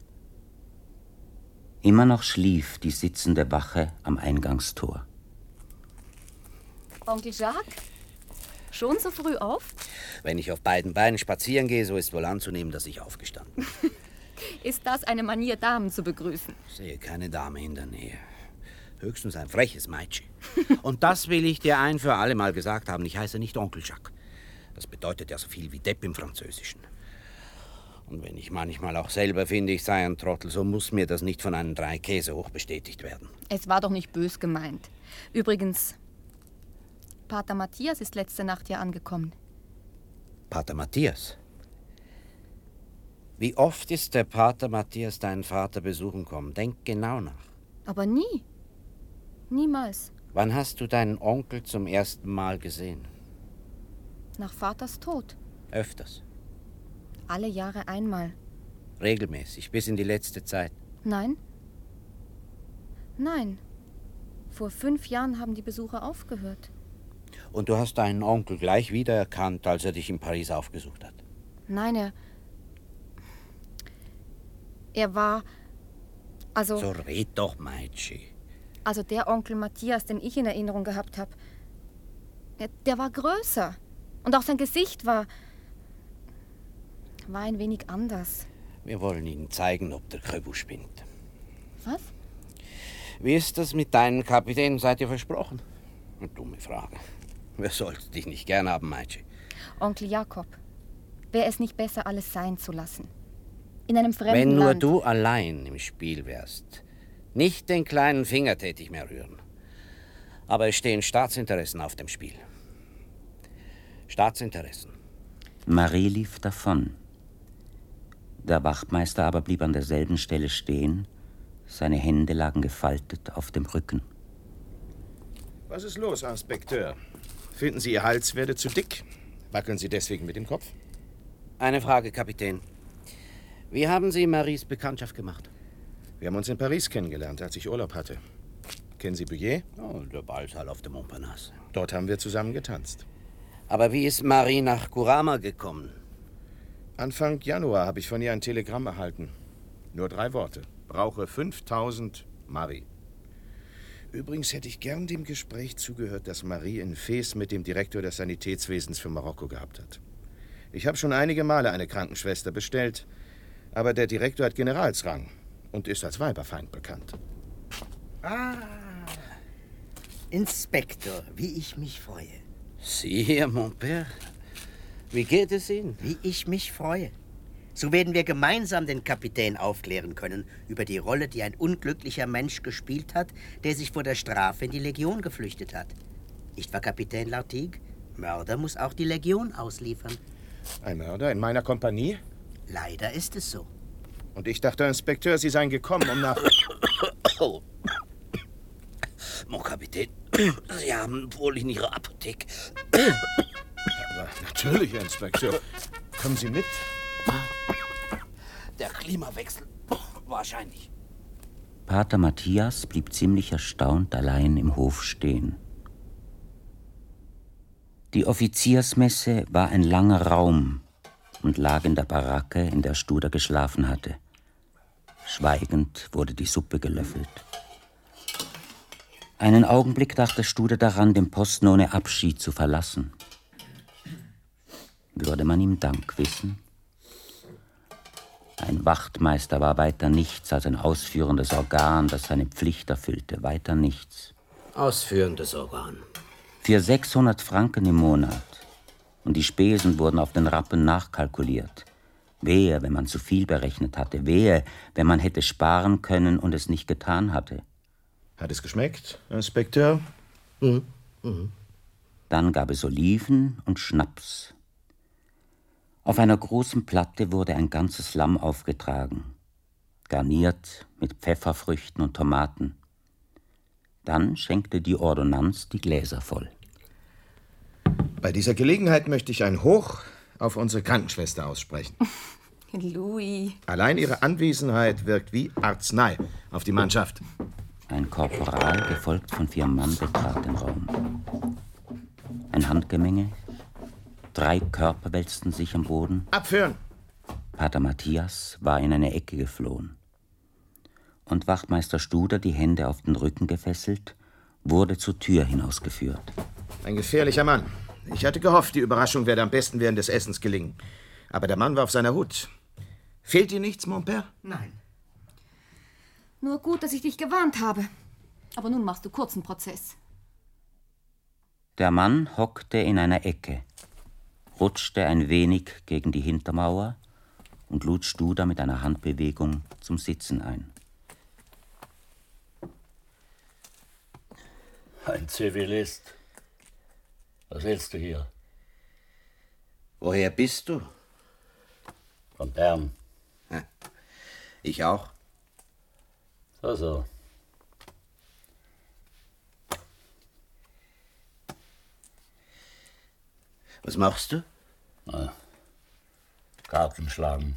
Immer noch schlief die sitzende Wache am Eingangstor. Onkel Jacques? Schon so früh auf? Wenn ich auf beiden Beinen spazieren gehe, so ist wohl anzunehmen, dass ich aufgestanden bin. ist das eine Manier, Damen zu begrüßen? Ich sehe keine Dame in der Nähe. Höchstens ein freches Meitschi. Und das will ich dir ein für alle Mal gesagt haben. Ich heiße nicht Onkel Jacques. Das bedeutet ja so viel wie Depp im Französischen. Und wenn ich manchmal auch selber finde, ich sei ein Trottel, so muss mir das nicht von einem drei Käse hoch bestätigt werden. Es war doch nicht bös gemeint. Übrigens, Pater Matthias ist letzte Nacht hier angekommen. Pater Matthias? Wie oft ist der Pater Matthias deinen Vater besuchen kommen? Denk genau nach. Aber nie. Niemals. Wann hast du deinen Onkel zum ersten Mal gesehen? Nach Vaters Tod. Öfters. Alle Jahre einmal. Regelmäßig, bis in die letzte Zeit. Nein. Nein. Vor fünf Jahren haben die Besuche aufgehört. Und du hast deinen Onkel gleich wiedererkannt, als er dich in Paris aufgesucht hat? Nein, er. Er war. Also. So red doch, Meitschi. Also der Onkel Matthias, den ich in Erinnerung gehabt habe. Der war größer. Und auch sein Gesicht war. war ein wenig anders. Wir wollen Ihnen zeigen, ob der Köbu spinnt. Was? Wie ist das mit deinem Kapitän? Seid ihr versprochen? Eine dumme Frage. Wer sollte dich nicht gern haben, Meitschi? Onkel Jakob, wäre es nicht besser, alles sein zu lassen? In einem fremden Wenn nur Land. du allein im Spiel wärst. Nicht den kleinen Finger tätig mehr rühren. Aber es stehen Staatsinteressen auf dem Spiel. Staatsinteressen. Marie lief davon. Der Wachtmeister aber blieb an derselben Stelle stehen, seine Hände lagen gefaltet auf dem Rücken. Was ist los, Inspekteur? Finden Sie, Ihr Hals werde zu dick? Wackeln Sie deswegen mit dem Kopf? Eine Frage, Kapitän. Wie haben Sie Maries Bekanntschaft gemacht? Wir haben uns in Paris kennengelernt, als ich Urlaub hatte. Kennen Sie Bouillet? Oh, der Ballsaal auf dem Montparnasse. Dort haben wir zusammen getanzt. Aber wie ist Marie nach Kurama gekommen? Anfang Januar habe ich von ihr ein Telegramm erhalten. Nur drei Worte. Brauche 5000 Marie. Übrigens hätte ich gern dem Gespräch zugehört, das Marie in Fes mit dem Direktor des Sanitätswesens für Marokko gehabt hat. Ich habe schon einige Male eine Krankenschwester bestellt, aber der Direktor hat Generalsrang und ist als Weiberfeind bekannt. Ah, Inspektor, wie ich mich freue. Sie hier, mon père. Wie geht es Ihnen? Wie ich mich freue. So werden wir gemeinsam den Kapitän aufklären können über die Rolle, die ein unglücklicher Mensch gespielt hat, der sich vor der Strafe in die Legion geflüchtet hat. Nicht wahr, Kapitän Lartigue? Mörder muss auch die Legion ausliefern. Ein Mörder in meiner Kompanie? Leider ist es so. Und ich dachte, Inspekteur, Sie seien gekommen, um nach... Oh. Mon Kapitän, Sie haben wohl in Ihrer Apotheke... Aber natürlich, Inspekteur. Kommen Sie mit? Der Klimawechsel. Wahrscheinlich. Pater Matthias blieb ziemlich erstaunt allein im Hof stehen. Die Offiziersmesse war ein langer Raum und lag in der Baracke, in der Studer geschlafen hatte. Schweigend wurde die Suppe gelöffelt. Einen Augenblick dachte Studer daran, den Posten ohne Abschied zu verlassen. Würde man ihm Dank wissen? Ein Wachtmeister war weiter nichts als ein ausführendes Organ, das seine Pflicht erfüllte, weiter nichts. Ausführendes Organ. Für 600 Franken im Monat. Und die Spesen wurden auf den Rappen nachkalkuliert. Wehe, wenn man zu viel berechnet hatte. Wehe, wenn man hätte sparen können und es nicht getan hatte. Hat es geschmeckt, Inspekteur? Mhm. Mhm. Dann gab es Oliven und Schnaps. Auf einer großen Platte wurde ein ganzes Lamm aufgetragen, garniert mit Pfefferfrüchten und Tomaten. Dann schenkte die Ordonnanz die Gläser voll. Bei dieser Gelegenheit möchte ich ein Hoch auf unsere Krankenschwester aussprechen. Louis. Allein ihre Anwesenheit wirkt wie Arznei auf die Mannschaft. Ein Korporal, gefolgt von vier Mann, betrat den Raum. Ein Handgemenge. Drei Körper wälzten sich am Boden. Abführen! Pater Matthias war in eine Ecke geflohen. Und Wachtmeister Studer, die Hände auf den Rücken gefesselt, wurde zur Tür hinausgeführt. Ein gefährlicher Mann. Ich hatte gehofft, die Überraschung werde am besten während des Essens gelingen. Aber der Mann war auf seiner Hut. Fehlt dir nichts, mon père? Nein. Nur gut, dass ich dich gewarnt habe. Aber nun machst du kurzen Prozess. Der Mann hockte in einer Ecke, rutschte ein wenig gegen die Hintermauer und lud Studer mit einer Handbewegung zum Sitzen ein. Ein Zivilist. Was willst du hier? Woher bist du? Von Bern. Ich auch. So, so. Was machst du? Na, Karten schlagen.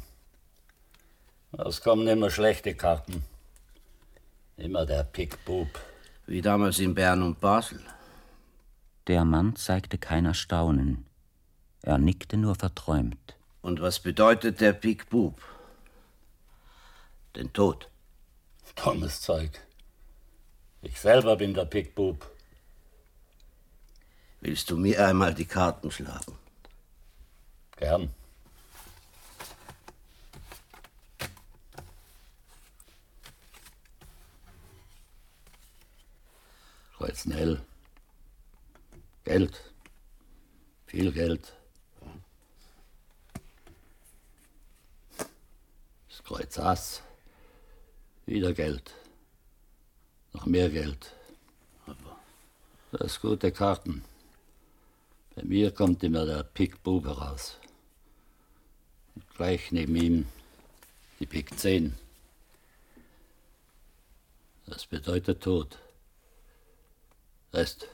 Es kommen immer schlechte Karten. Immer der Pickbub. Wie damals in Bern und Basel. Der Mann zeigte kein Erstaunen. Er nickte nur verträumt. Und was bedeutet der Pickbub? Den Tod. Dummes Zeug. Ich selber bin der Pickbub. Willst du mir einmal die Karten schlagen? Gern. Kreuznell. Geld. Viel Geld. Das Kreuz Ass. Wieder Geld. Noch mehr Geld. Das ist gute Karten. Bei mir kommt immer der Pick-Bub heraus. Und gleich neben ihm die Pick 10. Das bedeutet Tod. Rest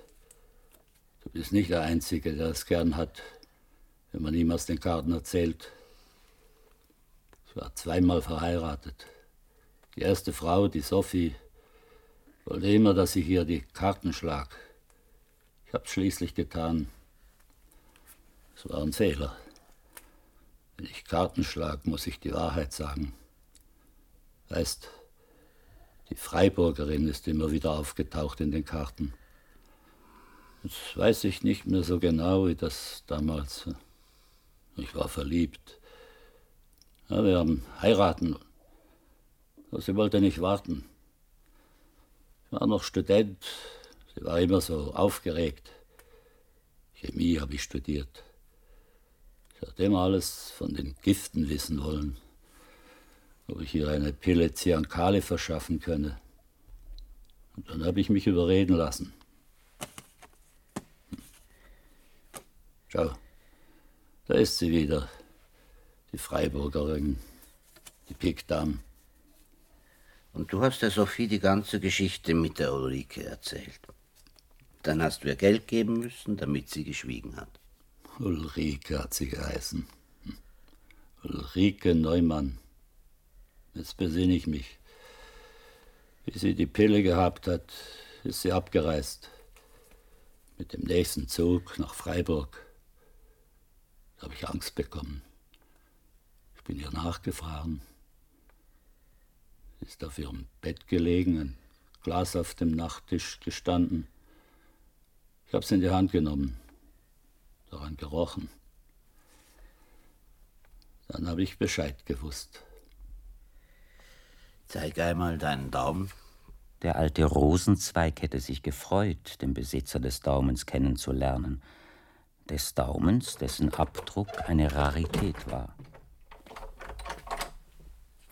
bist nicht der Einzige, der es gern hat, wenn man ihm aus den Karten erzählt. Ich war zweimal verheiratet. Die erste Frau, die Sophie, wollte immer, dass ich ihr die Karten schlag. Ich hab's schließlich getan. Es war ein Fehler. Wenn ich Karten schlag, muss ich die Wahrheit sagen. Weißt, die Freiburgerin ist immer wieder aufgetaucht in den Karten. Jetzt weiß ich nicht mehr so genau, wie das damals. Ich war verliebt. Ja, wir haben heiraten. Sie wollte nicht warten. Ich war noch Student. Sie war immer so aufgeregt. Chemie habe ich studiert. Immer alles von den Giften wissen wollen ob ich ihr eine Pille Ziankale verschaffen könne. Und dann habe ich mich überreden lassen. Schau, da ist sie wieder, die Freiburgerin, die Pikdam. Und du hast der Sophie die ganze Geschichte mit der Ulrike erzählt. Dann hast du ihr Geld geben müssen, damit sie geschwiegen hat. Ulrike hat sie geheißen. Hm. Ulrike Neumann. Jetzt besinne ich mich. Wie sie die Pille gehabt hat, ist sie abgereist. Mit dem nächsten Zug nach Freiburg. Da habe ich Angst bekommen. Ich bin ihr nachgefahren. Sie ist auf ihrem Bett gelegen, ein Glas auf dem Nachttisch gestanden. Ich habe es in die Hand genommen, daran gerochen. Dann habe ich Bescheid gewusst. Zeig einmal deinen Daumen. Der alte Rosenzweig hätte sich gefreut, den Besitzer des Daumens kennenzulernen. Des Daumens, dessen Abdruck eine Rarität war.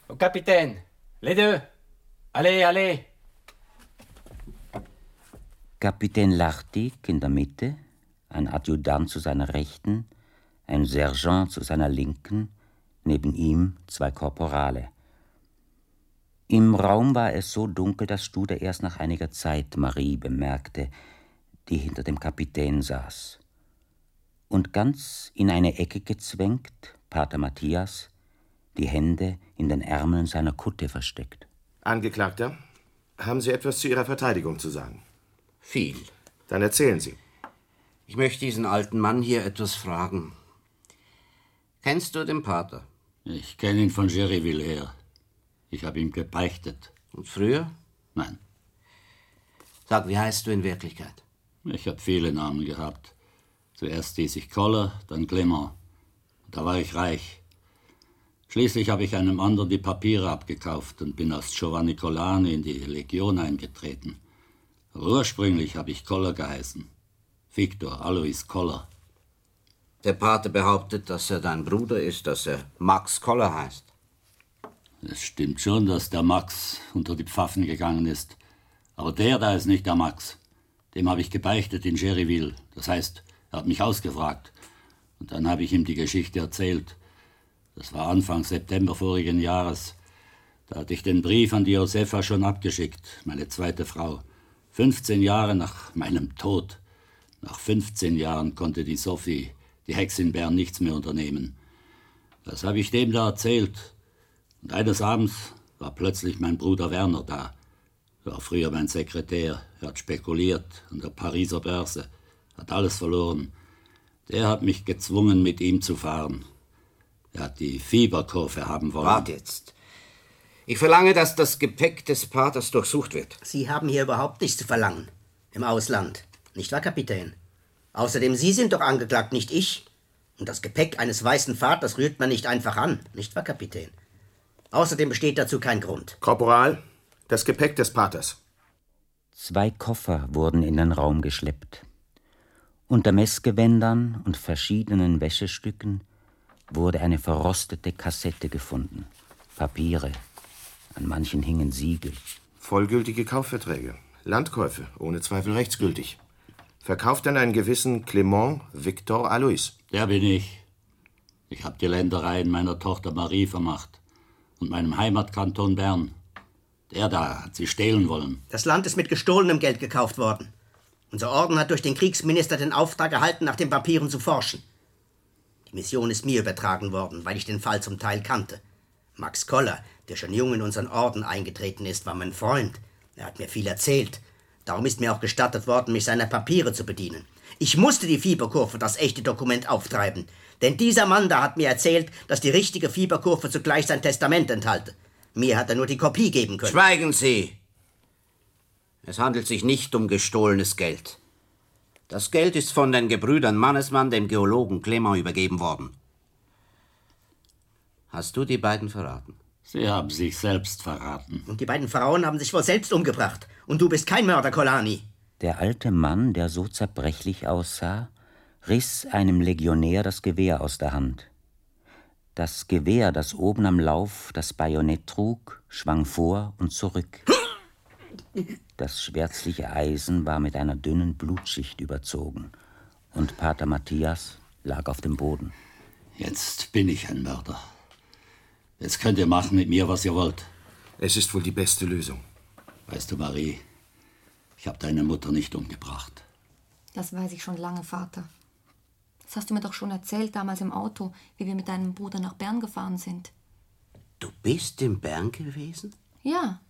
Oh, Kapitän, les deux. Allez, allez. Kapitän Lartig in der Mitte, ein Adjutant zu seiner Rechten, ein Sergeant zu seiner Linken, neben ihm zwei Korporale. Im Raum war es so dunkel, dass Studer erst nach einiger Zeit Marie bemerkte, die hinter dem Kapitän saß. Und ganz in eine Ecke gezwängt, Pater Matthias, die Hände in den Ärmeln seiner Kutte versteckt. Angeklagter, haben Sie etwas zu Ihrer Verteidigung zu sagen? Viel. Dann erzählen Sie. Ich möchte diesen alten Mann hier etwas fragen. Kennst du den Pater? Ich kenne ihn von Jerryville her. Ich habe ihm gebeichtet. Und früher? Nein. Sag, wie heißt du in Wirklichkeit? Ich habe viele Namen gehabt. Zuerst hieß ich Koller, dann Clement. Da war ich reich. Schließlich habe ich einem anderen die Papiere abgekauft und bin als Giovanni Colani in die Legion eingetreten. Aber ursprünglich habe ich Koller geheißen. Victor Alois Koller. Der Pate behauptet, dass er dein Bruder ist, dass er Max Koller heißt. Es stimmt schon, dass der Max unter die Pfaffen gegangen ist. Aber der da ist nicht der Max. Dem habe ich gebeichtet in Jerryville. Das heißt, er hat mich ausgefragt. Und dann habe ich ihm die Geschichte erzählt. Das war Anfang September vorigen Jahres. Da hatte ich den Brief an die Josefa schon abgeschickt, meine zweite Frau. 15 Jahre nach meinem Tod. Nach 15 Jahren konnte die Sophie, die Hex in Bern, nichts mehr unternehmen. Das habe ich dem da erzählt. Und eines Abends war plötzlich mein Bruder Werner da. Er war früher mein Sekretär. Er hat spekuliert an der Pariser Börse, hat alles verloren. Der hat mich gezwungen, mit ihm zu fahren. Er hat die Fieberkurve haben wollen. Wart jetzt. Ich verlange, dass das Gepäck des Paters durchsucht wird. Sie haben hier überhaupt nichts zu verlangen. Im Ausland. Nicht wahr, Kapitän? Außerdem, Sie sind doch angeklagt, nicht ich. Und das Gepäck eines weißen Vaters rührt man nicht einfach an. Nicht wahr, Kapitän? Außerdem besteht dazu kein Grund. Korporal, das Gepäck des Paters. Zwei Koffer wurden in den Raum geschleppt. Unter Messgewändern und verschiedenen Wäschestücken wurde eine verrostete Kassette gefunden. Papiere. An manchen hingen Siegel. Vollgültige Kaufverträge. Landkäufe, ohne Zweifel rechtsgültig. Verkauft an einen gewissen Clement Victor Alois. Der bin ich. Ich habe die Ländereien meiner Tochter Marie vermacht und meinem Heimatkanton Bern. Der da hat sie stehlen wollen. Das Land ist mit gestohlenem Geld gekauft worden. Unser Orden hat durch den Kriegsminister den Auftrag erhalten, nach den Papieren zu forschen. Die Mission ist mir übertragen worden, weil ich den Fall zum Teil kannte. Max Koller, der schon jung in unseren Orden eingetreten ist, war mein Freund. Er hat mir viel erzählt. Darum ist mir auch gestattet worden, mich seiner Papiere zu bedienen. Ich musste die Fieberkurve, das echte Dokument, auftreiben. Denn dieser Mann da hat mir erzählt, dass die richtige Fieberkurve zugleich sein Testament enthalte. Mir hat er nur die Kopie geben können. Schweigen Sie! Es handelt sich nicht um gestohlenes Geld. Das Geld ist von den Gebrüdern Mannesmann dem Geologen Clement übergeben worden. Hast du die beiden verraten? Sie haben sich selbst verraten. Und die beiden Frauen haben sich wohl selbst umgebracht. Und du bist kein Mörder, Kolani. Der alte Mann, der so zerbrechlich aussah, riss einem Legionär das Gewehr aus der Hand. Das Gewehr, das oben am Lauf das Bajonett trug, schwang vor und zurück. Das schwärzliche Eisen war mit einer dünnen Blutschicht überzogen, und Pater Matthias lag auf dem Boden. Jetzt bin ich ein Mörder. Jetzt könnt ihr machen mit mir, was ihr wollt. Es ist wohl die beste Lösung. Weißt du, Marie, ich habe deine Mutter nicht umgebracht. Das weiß ich schon lange, Vater. Das hast du mir doch schon erzählt damals im Auto, wie wir mit deinem Bruder nach Bern gefahren sind. Du bist in Bern gewesen? Ja,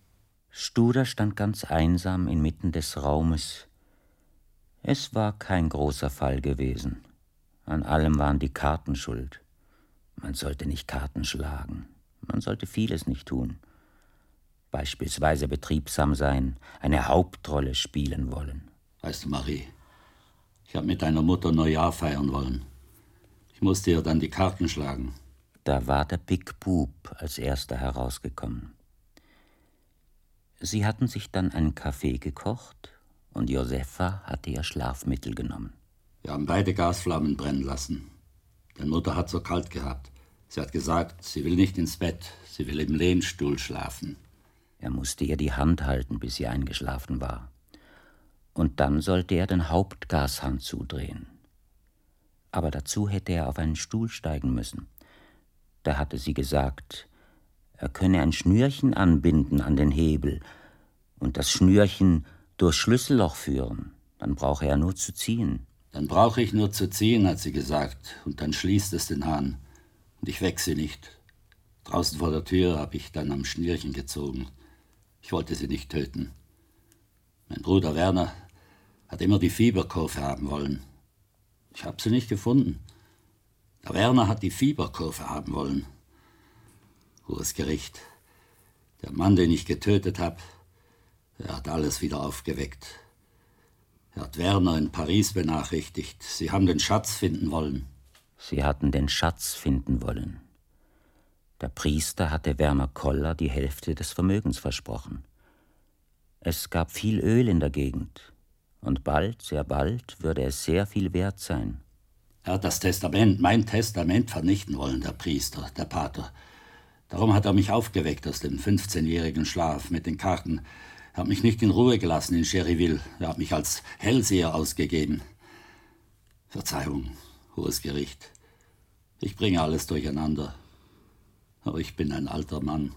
Studer stand ganz einsam inmitten des Raumes. Es war kein großer Fall gewesen. An allem waren die Karten schuld. Man sollte nicht Karten schlagen. Man sollte vieles nicht tun. Beispielsweise betriebsam sein, eine Hauptrolle spielen wollen. Weißt du, Marie, ich habe mit deiner Mutter Neujahr feiern wollen. Ich musste ihr dann die Karten schlagen. Da war der Big Bub als erster herausgekommen. Sie hatten sich dann einen Kaffee gekocht und Josefa hatte ihr Schlafmittel genommen. Wir haben beide Gasflammen brennen lassen. Denn Mutter hat so kalt gehabt. Sie hat gesagt, sie will nicht ins Bett, sie will im Lehnstuhl schlafen. Er musste ihr die Hand halten, bis sie eingeschlafen war. Und dann sollte er den Hauptgashahn zudrehen. Aber dazu hätte er auf einen Stuhl steigen müssen. Da hatte sie gesagt, er könne ein Schnürchen anbinden an den Hebel und das Schnürchen durchs Schlüsselloch führen. Dann brauche er nur zu ziehen. Dann brauche ich nur zu ziehen, hat sie gesagt, und dann schließt es den Hahn. Und ich weck sie nicht. Draußen vor der Tür habe ich dann am Schnürchen gezogen. Ich wollte sie nicht töten. Mein Bruder Werner hat immer die Fieberkurve haben wollen. Ich habe sie nicht gefunden. Der Werner hat die Fieberkurve haben wollen. Hohes Gericht. Der Mann, den ich getötet habe, er hat alles wieder aufgeweckt. Er hat Werner in Paris benachrichtigt. Sie haben den Schatz finden wollen. Sie hatten den Schatz finden wollen. Der Priester hatte Werner Koller die Hälfte des Vermögens versprochen. Es gab viel Öl in der Gegend, und bald, sehr bald, würde es sehr viel wert sein. Er hat das Testament, mein Testament vernichten wollen, der Priester, der Pater. Darum hat er mich aufgeweckt aus dem 15-jährigen Schlaf mit den Karten. Er hat mich nicht in Ruhe gelassen in Cherryville. Er hat mich als Hellseher ausgegeben. Verzeihung, hohes Gericht. Ich bringe alles durcheinander. Aber ich bin ein alter Mann.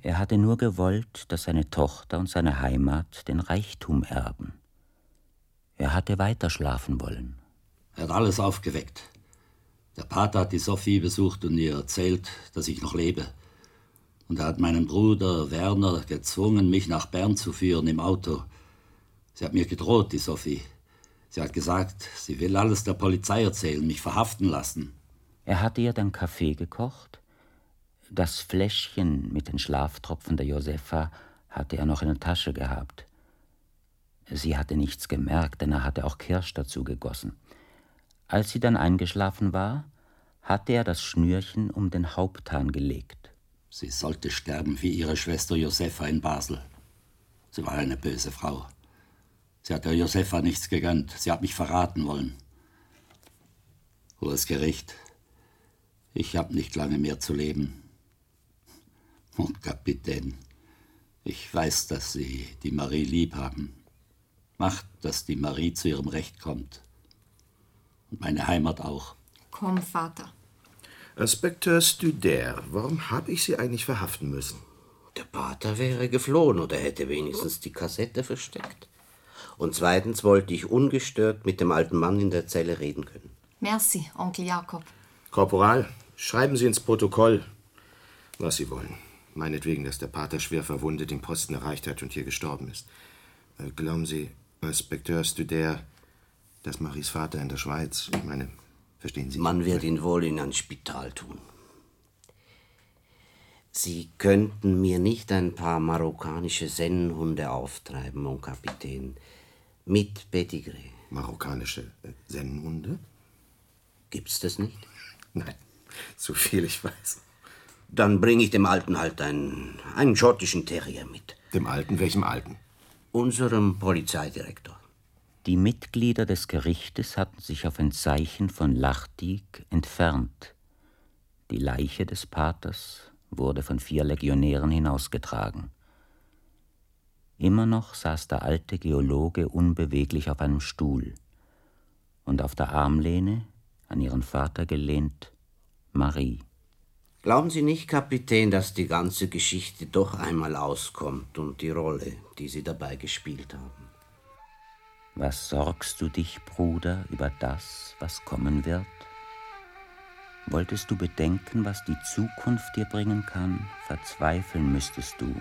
Er hatte nur gewollt, dass seine Tochter und seine Heimat den Reichtum erben. Er hatte weiter schlafen wollen. Er hat alles aufgeweckt. Der Pater hat die Sophie besucht und ihr erzählt, dass ich noch lebe. Und er hat meinen Bruder Werner gezwungen, mich nach Bern zu führen im Auto. Sie hat mir gedroht, die Sophie. Sie hat gesagt, sie will alles der Polizei erzählen, mich verhaften lassen. Er hatte ihr dann Kaffee gekocht. Das Fläschchen mit den Schlaftropfen der Josefa hatte er noch in der Tasche gehabt. Sie hatte nichts gemerkt, denn er hatte auch Kirsch dazu gegossen. Als sie dann eingeschlafen war, hatte er das Schnürchen um den Haupthahn gelegt. Sie sollte sterben wie ihre Schwester Josefa in Basel. Sie war eine böse Frau. Sie hat der Josefa nichts gegönnt. Sie hat mich verraten wollen. Hohes Gericht. Ich habe nicht lange mehr zu leben. Oh, Kapitän, ich weiß, dass Sie die Marie lieb haben. Macht, dass die Marie zu ihrem Recht kommt. Und meine Heimat auch. komm, Vater. Inspekteur Studer, warum habe ich Sie eigentlich verhaften müssen? Der Pater wäre geflohen oder hätte wenigstens die Kassette versteckt. Und zweitens wollte ich ungestört mit dem alten Mann in der Zelle reden können. Merci, Onkel Jakob. Korporal, schreiben Sie ins Protokoll, was Sie wollen. Meinetwegen, dass der Pater schwer verwundet den Posten erreicht hat und hier gestorben ist. Äh, glauben Sie, Inspekteur Studer, dass Maries Vater in der Schweiz, ich meine, verstehen Sie? Man wird ihn wohl in ein Spital tun. Sie könnten mir nicht ein paar marokkanische Sennenhunde auftreiben, mon Kapitän. Mit Pedigree. Marokkanische äh, Sennenhunde? Gibt's das nicht? Nein, so viel ich weiß. Dann bringe ich dem Alten halt einen, einen schottischen Terrier mit. Dem Alten? Welchem Alten? Unserem Polizeidirektor. Die Mitglieder des Gerichtes hatten sich auf ein Zeichen von Lachtig entfernt. Die Leiche des Paters wurde von vier Legionären hinausgetragen. Immer noch saß der alte Geologe unbeweglich auf einem Stuhl, und auf der Armlehne, an ihren Vater gelehnt, Marie. Glauben Sie nicht, Kapitän, dass die ganze Geschichte doch einmal auskommt und die Rolle, die Sie dabei gespielt haben? Was sorgst du dich, Bruder, über das, was kommen wird? Wolltest du bedenken, was die Zukunft dir bringen kann, verzweifeln müsstest du.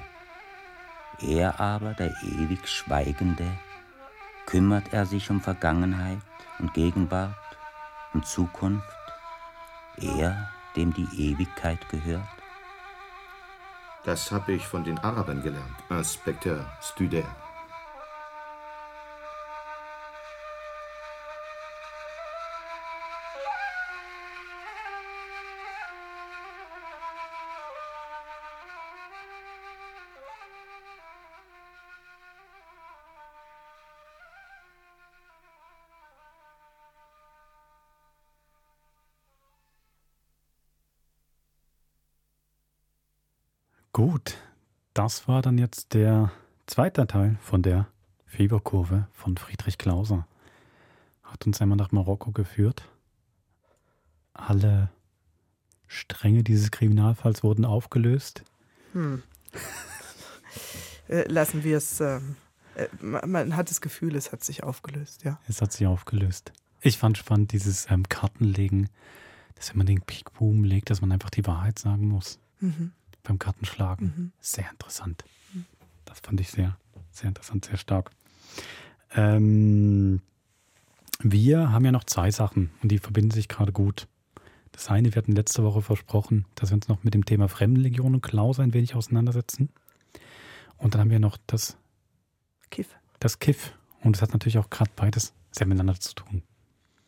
Er aber, der ewig Schweigende, kümmert er sich um Vergangenheit und Gegenwart und Zukunft, er, dem die Ewigkeit gehört? Das habe ich von den Arabern gelernt, Inspekteur Studer. Gut, das war dann jetzt der zweite Teil von der Fieberkurve von Friedrich Klauser. Hat uns einmal nach Marokko geführt. Alle Stränge dieses Kriminalfalls wurden aufgelöst. Hm. Äh, lassen wir es. Ähm, äh, man hat das Gefühl, es hat sich aufgelöst, ja. Es hat sich aufgelöst. Ich fand spannend dieses ähm, Kartenlegen, dass wenn man den Peak Boom legt, dass man einfach die Wahrheit sagen muss. Mhm. Beim Kartenschlagen. Mhm. Sehr interessant. Das fand ich sehr, sehr interessant, sehr stark. Ähm, wir haben ja noch zwei Sachen und die verbinden sich gerade gut. Das eine, wir hatten letzte Woche versprochen, dass wir uns noch mit dem Thema Fremdenlegion und Klaus ein wenig auseinandersetzen. Und dann haben wir noch das Kiff. Das Kiff. Und es hat natürlich auch gerade beides sehr miteinander zu tun.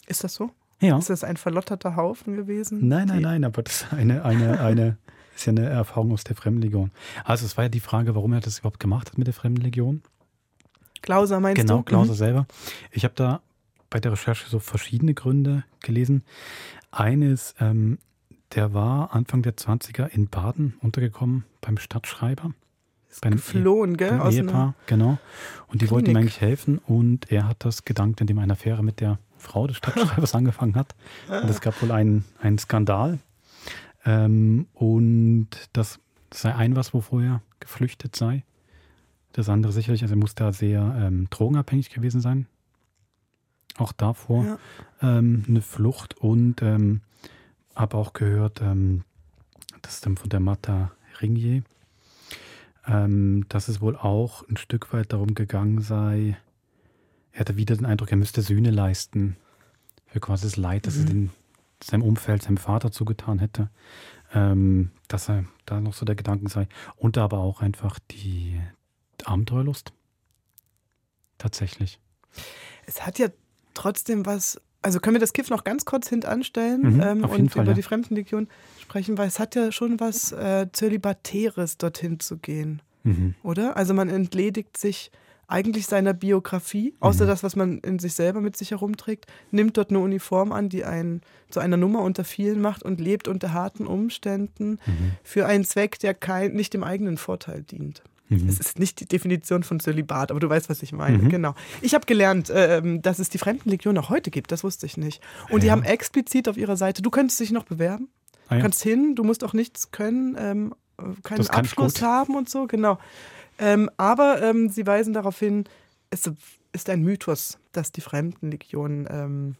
Ist das so? Ja. Ist das ein verlotterter Haufen gewesen? Nein, nein, nein, aber das ist eine, eine, eine, ist ja eine Erfahrung aus der Fremdenlegion. Also es war ja die Frage, warum er das überhaupt gemacht hat mit der Fremdenlegion. Klauser meinst genau, du? Klauser Mhm. selber. Ich habe da bei der Recherche so verschiedene Gründe gelesen. Eines, ähm, der war Anfang der 20er in Baden untergekommen beim Stadtschreiber. Bei einem geflohen, Ehe- gell, beim aus Ehepaar, genau. Und die wollten ihm eigentlich helfen und er hat das gedankt, indem er eine Affäre mit der Frau des Stadtschreibers angefangen hat. Und es gab wohl einen, einen Skandal. Ähm, und das sei ein was, wovor er geflüchtet sei. Das andere sicherlich, also er muss da sehr ähm, drogenabhängig gewesen sein. Auch davor Ja. ähm, eine Flucht und ähm, habe auch gehört, ähm, das dann von der Martha Ringier, ähm, dass es wohl auch ein Stück weit darum gegangen sei, er hatte wieder den Eindruck, er müsste Sühne leisten für quasi das Leid, das er Mhm. den, seinem Umfeld, seinem Vater zugetan hätte. Ähm, dass er da noch so der Gedanken sei. Und aber auch einfach die Abenteuerlust. Tatsächlich. Es hat ja trotzdem was. Also können wir das Kiff noch ganz kurz hintanstellen Mhm, ähm, und Fall, über ja. die Fremdenlegion sprechen, weil es hat ja schon was äh, Zölibatäres, dorthin zu gehen, Mhm. oder? Also man entledigt sich eigentlich seiner Biografie, außer Mhm. das, was man in sich selber mit sich herumträgt, nimmt dort eine Uniform an, die einen zu einer Nummer unter vielen macht und lebt unter harten Umständen Mhm. für einen Zweck, der kein, nicht dem eigenen Vorteil dient. Mhm. Es ist nicht die Definition von Zölibat, aber du weißt, was ich meine. Mhm. Genau. Ich habe gelernt, ähm, dass es die Fremdenlegion auch heute gibt. Das wusste ich nicht. Und die Ja. haben explizit auf ihrer Seite, du könntest dich noch bewerben. Ah Du ja. kannst hin, du musst auch nichts können, ähm, äh, keinen Das Abschluss haben und so, genau. Ähm, aber ähm, sie weisen darauf hin, es ist ein Mythos, dass die Fremdenlegion ähm,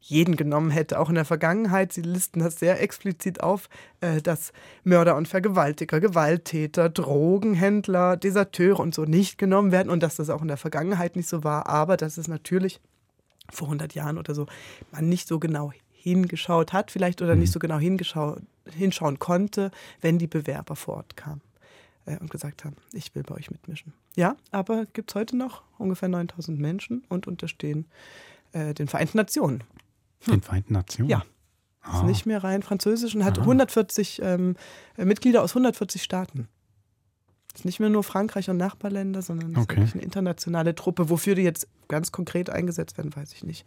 jeden genommen hätte, auch in der Vergangenheit. Sie listen das sehr explizit auf, äh, dass Mörder und Vergewaltiger, Gewalttäter, Drogenhändler, Deserteure und so nicht genommen werden und dass das auch in der Vergangenheit nicht so war, aber dass es natürlich vor 100 Jahren oder so man nicht so genau hingeschaut hat, vielleicht oder nicht so genau hinschauen konnte, wenn die Bewerber vor Ort kamen äh, und gesagt haben, ich will bei euch mitmischen. Ja, aber gibt es heute noch ungefähr 9000 Menschen und unterstehen äh, den Vereinten Nationen. Den Vereinten Nationen? Ja. Ah. Ist nicht mehr rein französisch und hat Ah. 140 ähm, äh, Mitglieder aus 140 Staaten. Ist nicht mehr nur Frankreich und Nachbarländer, sondern ist Okay. eine internationale Truppe. Wofür die jetzt ganz konkret eingesetzt werden, weiß ich nicht.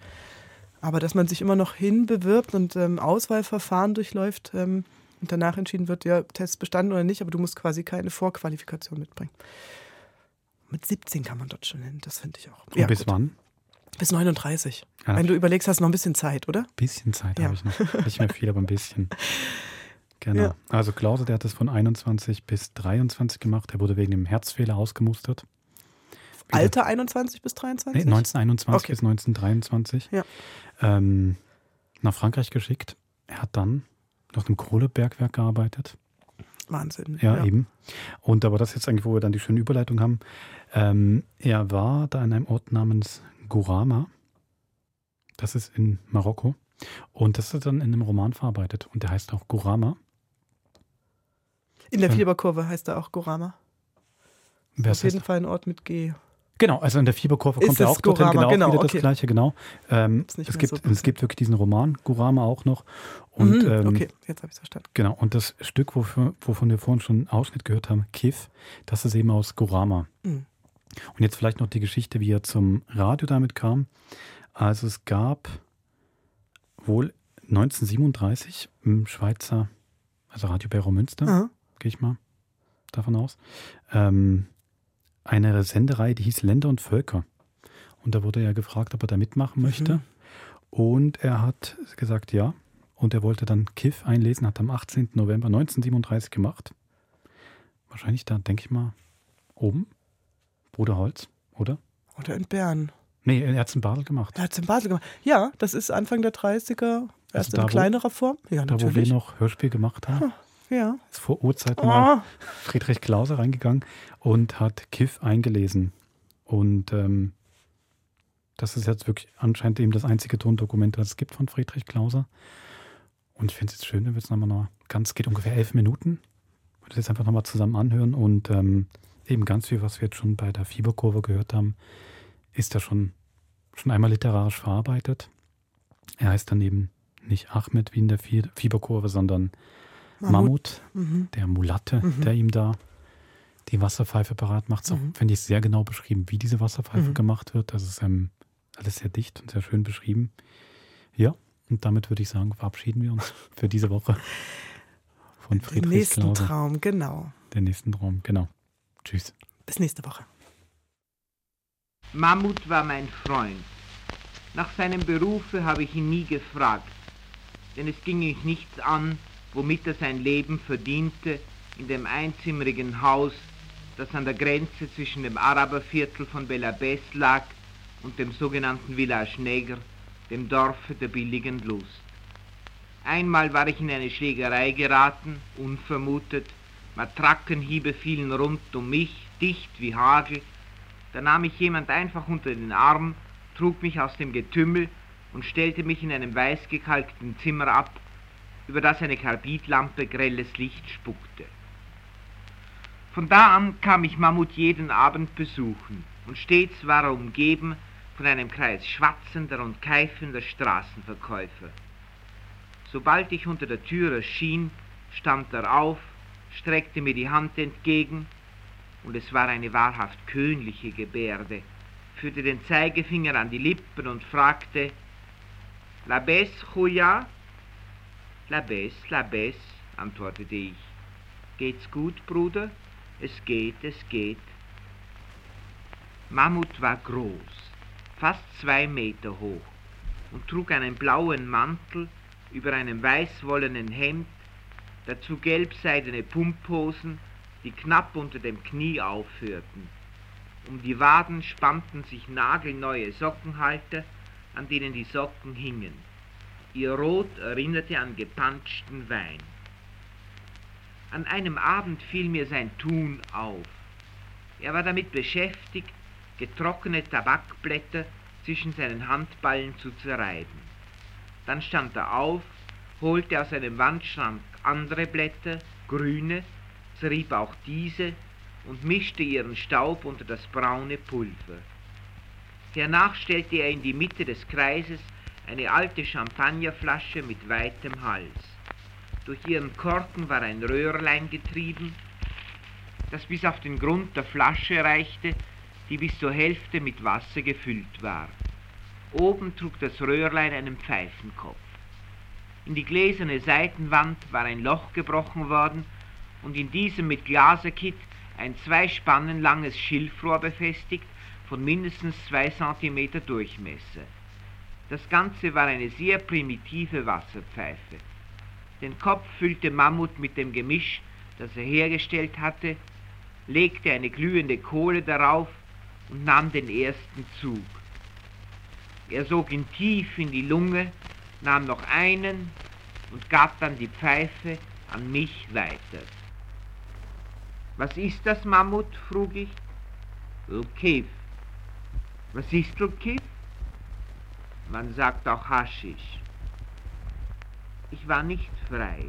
Aber dass man sich immer noch hinbewirbt und ähm, Auswahlverfahren durchläuft ähm, und danach entschieden wird, ja, Test bestanden oder nicht, aber du musst quasi keine Vorqualifikation mitbringen. Mit 17 kann man dort schon hin, das finde ich auch. Und bis gut. wann? Bis 39. Ja. Wenn du überlegst, hast du noch ein bisschen Zeit, oder? Bisschen Zeit Ja. habe ich noch. Nicht mehr viel, aber ein bisschen. Genau. Ja. Also Klause, der hat das von 21 bis 23 gemacht. Er wurde wegen dem Herzfehler ausgemustert. Alter 21 bis 23? Nee, 1921 Okay. bis 1923. Ja. Ähm, nach Frankreich geschickt. Er hat dann noch im Kohlebergwerk gearbeitet. Wahnsinn. Ja, eben. Und aber das ist jetzt eigentlich, wo wir dann die schöne Überleitung haben. Ähm, er war da in einem Ort namens Gurama. Das ist in Marokko. Und das ist dann in einem Roman verarbeitet. Und der heißt auch Gurama. In der Ja. Fieberkurve heißt er auch Gorama. Wer Auf jeden? Fall ein Ort mit G. Genau, also in der Fieberkurve kommt er es auch Gurama, genau, genau, wieder okay. das gleiche, genau. Ähm, es, gibt, so es gibt wirklich diesen Roman, Gurama auch noch. Und, Mhm, ähm, okay, jetzt habe ich es verstanden. Genau, und das Stück, wofür, wovon wir vorhin schon einen Ausschnitt gehört haben, Kiff, das ist eben aus Gurama. Mhm. Und jetzt vielleicht noch die Geschichte, wie er zum Radio damit kam. Also es gab wohl 1937 im Schweizer, also Radio Bero Münster, gehe ich mal davon aus, ähm, eine Senderei, die hieß Länder und Völker. Und da wurde er gefragt, ob er da mitmachen möchte. Mhm. Und er hat gesagt, ja. Und er wollte dann Kiff einlesen, hat am 18. November 1937 gemacht. Wahrscheinlich da, denke ich mal, oben. Bruderholz, oder? Oder in Bern. Nee, er hat es in Basel gemacht. Er hat es in Basel gemacht. Ja, das ist Anfang der 30er. Erst da, in kleinerer Form. Ja, da, wo wir noch Hörspiel gemacht haben. Ja. Ist vor Urzeiten Oh. mal Friedrich Klauser reingegangen und hat Kiff eingelesen. Und ähm, das ist jetzt wirklich anscheinend eben das einzige Tondokument, das es gibt von Friedrich Klauser. Und ich finde es jetzt schön, wenn wir es nochmal noch ganz, geht ungefähr elf Minuten. Wir das jetzt einfach nochmal zusammen anhören und ähm, eben ganz viel, was wir jetzt schon bei der Fieberkurve gehört haben, ist da schon, schon einmal literarisch verarbeitet. Er heißt dann eben nicht Ahmed wie in der Fie- Fieberkurve, sondern Mammut, Mammut. Mhm. der Mulatte, Mhm. der ihm da die Wasserpfeife parat macht. Ist auch, Mhm. finde ich, sehr genau beschrieben, wie diese Wasserpfeife Mhm. gemacht wird. Das ist ähm, alles sehr dicht und sehr schön beschrieben. Ja, und damit würde ich sagen, verabschieden wir uns für diese Woche von Den Friedrich nächsten Klauser. Traum, genau. Den nächsten Traum, genau. Tschüss. Bis nächste Woche. Mammut war mein Freund. Nach seinem Berufe habe ich ihn nie gefragt, denn es ging mich nichts an, womit er sein Leben verdiente in dem einzimmerigen Haus, das an der Grenze zwischen dem Araberviertel von Belabès lag und dem sogenannten Village Neger, dem Dorfe der billigen Lust. Einmal war ich in eine Schlägerei geraten, unvermutet, Matrackenhiebe fielen rund um mich, dicht wie Hagel, da nahm mich jemand einfach unter den Arm, trug mich aus dem Getümmel und stellte mich in einem weißgekalkten Zimmer ab, über das eine Karbidlampe grelles Licht spuckte. Von da an kam ich Mammut jeden Abend besuchen, und stets war er umgeben von einem Kreis schwatzender und keifender Straßenverkäufer. Sobald ich unter der Tür erschien, stand er auf, streckte mir die Hand entgegen, und es war eine wahrhaft königliche Gebärde, führte den Zeigefinger an die Lippen und fragte, La Bess, Chuya? La Bess, La Bess, antwortete ich. Geht's gut, Bruder? Es geht, es geht. Mammut war groß, fast zwei Meter hoch, und trug einen blauen Mantel über einem weißwollenen Hemd, dazu gelbseidene Pumphosen, die knapp unter dem Knie aufhörten. Um die Waden spannten sich nagelneue Sockenhalter, an denen die Socken hingen. Ihr Rot erinnerte an gepanschten Wein. An einem Abend fiel mir sein Tun auf. Er war damit beschäftigt, getrocknete Tabakblätter zwischen seinen Handballen zu zerreiben. Dann stand er auf, holte aus seinem Wandschrank andere Blätter, grüne, zerrieb auch diese und mischte ihren Staub unter das braune Pulver. Hernach stellte er in die Mitte des Kreises eine alte Champagnerflasche mit weitem Hals. Durch ihren Korken war ein Röhrlein getrieben, das bis auf den Grund der Flasche reichte, die bis zur Hälfte mit Wasser gefüllt war. Oben trug das Röhrlein einen Pfeifenkopf. In die gläserne Seitenwand war ein Loch gebrochen worden und in diesem mit Glaserkit ein zwei Spannen langes Schilfrohr befestigt, von mindestens zwei Zentimeter Durchmesser. Das Ganze war eine sehr primitive Wasserpfeife. Den Kopf füllte Mammut mit dem Gemisch, das er hergestellt hatte, legte eine glühende Kohle darauf und nahm den ersten Zug. Er sog ihn tief in die Lunge, nahm noch einen und gab dann die Pfeife an mich weiter. Was ist das, Mammut? frug ich. Lkiv. Was ist Lkiv? Man sagt auch Haschisch. Ich war nicht frei.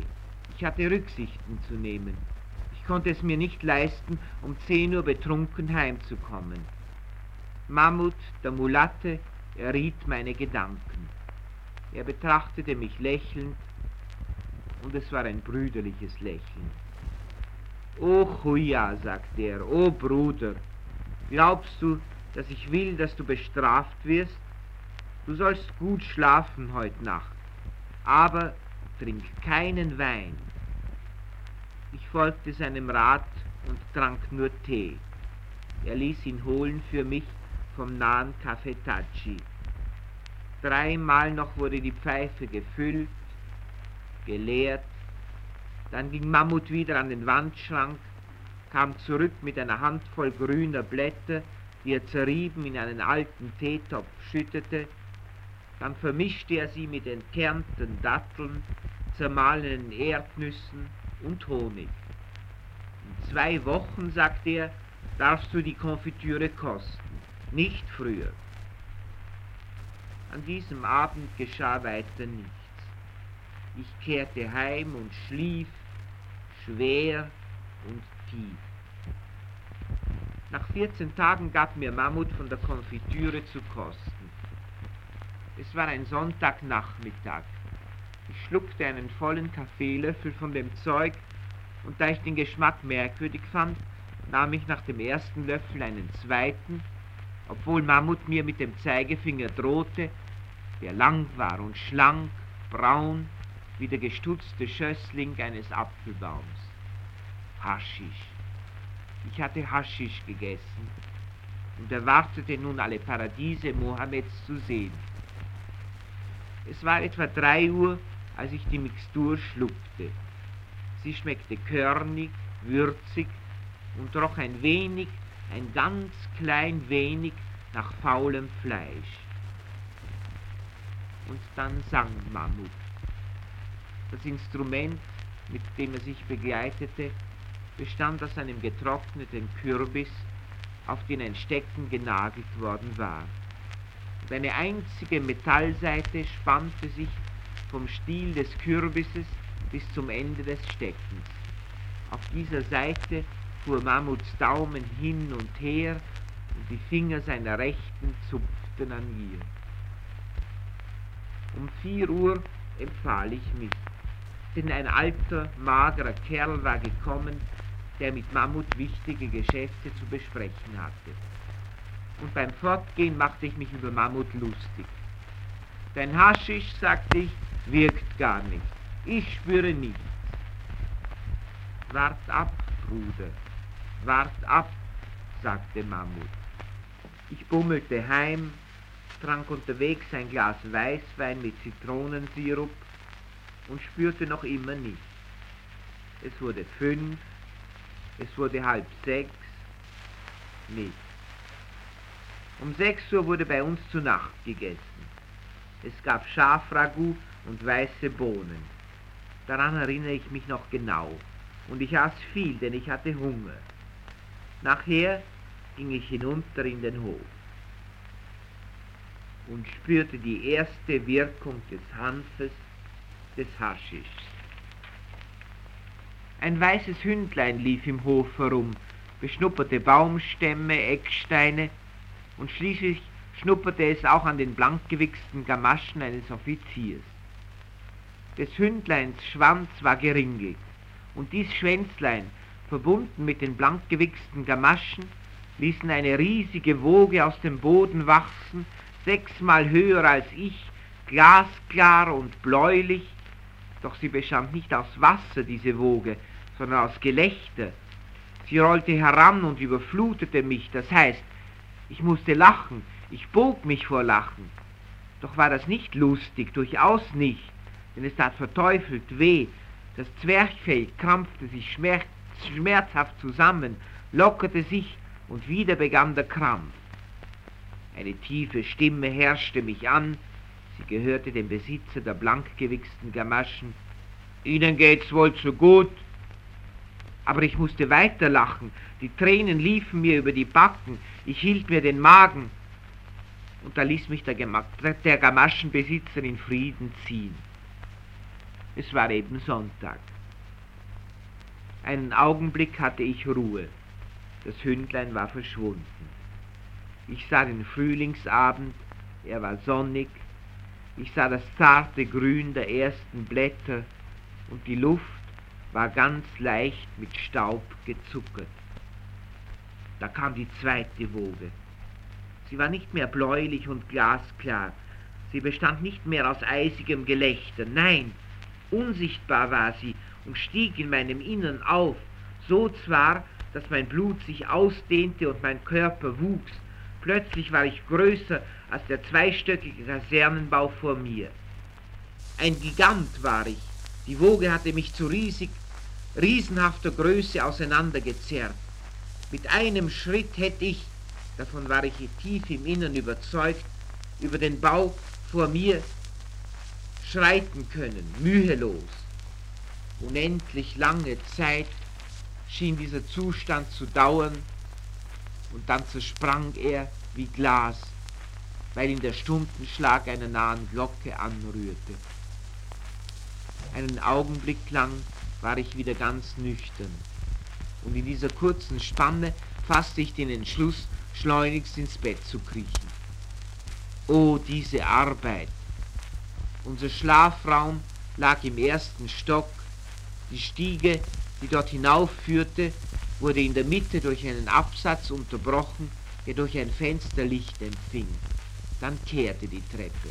Ich hatte Rücksichten zu nehmen. Ich konnte es mir nicht leisten, um zehn Uhr betrunken heimzukommen. Mammut, der Mulatte, erriet meine Gedanken. Er betrachtete mich lächelnd und es war ein brüderliches Lächeln. O Chuya, sagte er, o Bruder, glaubst du, dass ich will, dass du bestraft wirst? Du sollst gut schlafen heute Nacht, aber trink keinen Wein. Ich folgte seinem Rat und trank nur Tee. Er ließ ihn holen für mich vom nahen Café Tachi. Dreimal noch wurde die Pfeife gefüllt, geleert, dann ging Mammut wieder an den Wandschrank, kam zurück mit einer Handvoll grüner Blätter, die er zerrieben in einen alten Teetopf schüttete, dann vermischte er sie mit entkernten Datteln, zermahlenen Erdnüssen und Honig. In zwei Wochen, sagte er, darfst du die Konfitüre kosten, nicht früher. An diesem Abend geschah weiter nichts. Ich kehrte heim und schlief schwer und tief. Nach 14 Tagen gab mir Mammut von der Konfitüre zu kosten. Es war ein Sonntagnachmittag. Ich schluckte einen vollen Kaffeelöffel von dem Zeug und da ich den Geschmack merkwürdig fand, nahm ich nach dem ersten Löffel einen zweiten, obwohl Mammut mir mit dem Zeigefinger drohte, der lang war und schlank, braun, wie der gestutzte Schössling eines Apfelbaums. Haschisch. Ich hatte Haschisch gegessen und erwartete nun alle Paradiese Mohammeds zu sehen. Es war etwa drei Uhr, als ich die Mixtur schluckte. Sie schmeckte körnig, würzig und roch ein wenig, ein ganz klein wenig nach faulem Fleisch. Und dann sang Mammut. Das Instrument, mit dem er sich begleitete, bestand aus einem getrockneten Kürbis, auf den ein Stecken genagelt worden war. Und eine einzige Metallseite spannte sich vom Stiel des Kürbisses bis zum Ende des Steckens. Auf dieser Seite fuhr Mammuts Daumen hin und her und die Finger seiner Rechten zupften an ihr. Um vier Uhr empfahl ich mich denn ein alter, magerer Kerl war gekommen, der mit Mammut wichtige Geschäfte zu besprechen hatte. Und beim Fortgehen machte ich mich über Mammut lustig. Dein Haschisch, sagte ich, wirkt gar nicht. Ich spüre nichts. Wart ab, Bruder, wart ab, sagte Mammut. Ich bummelte heim, trank unterwegs ein Glas Weißwein mit Zitronensirup und spürte noch immer nichts. Es wurde fünf, es wurde halb sechs, nichts. Um 6 Uhr wurde bei uns zu Nacht gegessen. Es gab Schafragout und weiße Bohnen. Daran erinnere ich mich noch genau. Und ich aß viel, denn ich hatte Hunger. Nachher ging ich hinunter in den Hof und spürte die erste Wirkung des Hanfes, des Haschischs. Ein weißes Hündlein lief im Hof herum, beschnupperte Baumstämme, Ecksteine und schließlich schnupperte es auch an den blankgewichsten Gamaschen eines Offiziers. Des Hündleins Schwanz war geringelt, und dies Schwänzlein, verbunden mit den blankgewichsten Gamaschen, ließen eine riesige Woge aus dem Boden wachsen, sechsmal höher als ich, glasklar und bläulich, doch sie bestand nicht aus Wasser, diese Woge, sondern aus Gelächter. Sie rollte heran und überflutete mich, das heißt, ich musste lachen, ich bog mich vor Lachen. Doch war das nicht lustig, durchaus nicht, denn es tat verteufelt weh. Das Zwerchfell krampfte sich schmerzhaft zusammen, lockerte sich und wieder begann der Krampf. Eine tiefe Stimme herrschte mich an, sie gehörte dem Besitzer der blankgewichsten Gamaschen. Ihnen geht's wohl zu gut. Aber ich musste weiterlachen, die Tränen liefen mir über die Backen, ich hielt mir den Magen. Und da ließ mich der, der Gamaschenbesitzer in Frieden ziehen. Es war eben Sonntag. Einen Augenblick hatte ich Ruhe. Das Hündlein war verschwunden. Ich sah den Frühlingsabend, er war sonnig. Ich sah das zarte Grün der ersten Blätter und die Luft war ganz leicht mit Staub gezuckert. Da kam die zweite Woge. Sie war nicht mehr bläulich und glasklar. Sie bestand nicht mehr aus eisigem Gelächter. Nein, unsichtbar war sie und stieg in meinem Innern auf, so zwar, dass mein Blut sich ausdehnte und mein Körper wuchs, Plötzlich war ich größer als der zweistöckige Kasernenbau vor mir. Ein Gigant war ich. Die Woge hatte mich zu riesig, riesenhafter Größe auseinandergezerrt. Mit einem Schritt hätte ich, davon war ich tief im Innern überzeugt, über den Bau vor mir schreiten können, mühelos. Unendlich lange Zeit schien dieser Zustand zu dauern, und dann zersprang er wie Glas, weil ihn der Stundenschlag einer nahen Glocke anrührte. Einen Augenblick lang war ich wieder ganz nüchtern, und in dieser kurzen Spanne fasste ich den Entschluss, schleunigst ins Bett zu kriechen. Oh, diese Arbeit! Unser Schlafraum lag im ersten Stock, die Stiege, die dort hinaufführte, wurde in der Mitte durch einen Absatz unterbrochen, der durch ein Fenster Licht empfing. Dann kehrte die Treppe.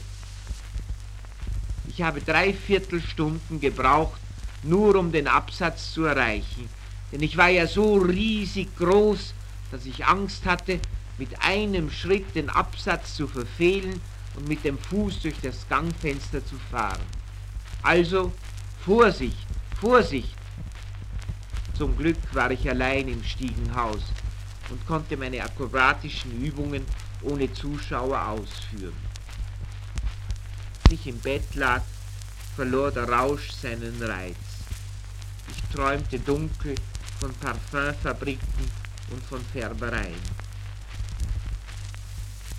Ich habe drei Viertelstunden gebraucht, nur um den Absatz zu erreichen, denn ich war ja so riesig groß, dass ich Angst hatte, mit einem Schritt den Absatz zu verfehlen und mit dem Fuß durch das Gangfenster zu fahren. Also Vorsicht, Vorsicht, zum Glück war ich allein im Stiegenhaus und konnte meine akrobatischen Übungen ohne Zuschauer ausführen. Als ich im Bett lag, verlor der Rausch seinen Reiz. Ich träumte dunkel von Parfümfabriken und von Färbereien.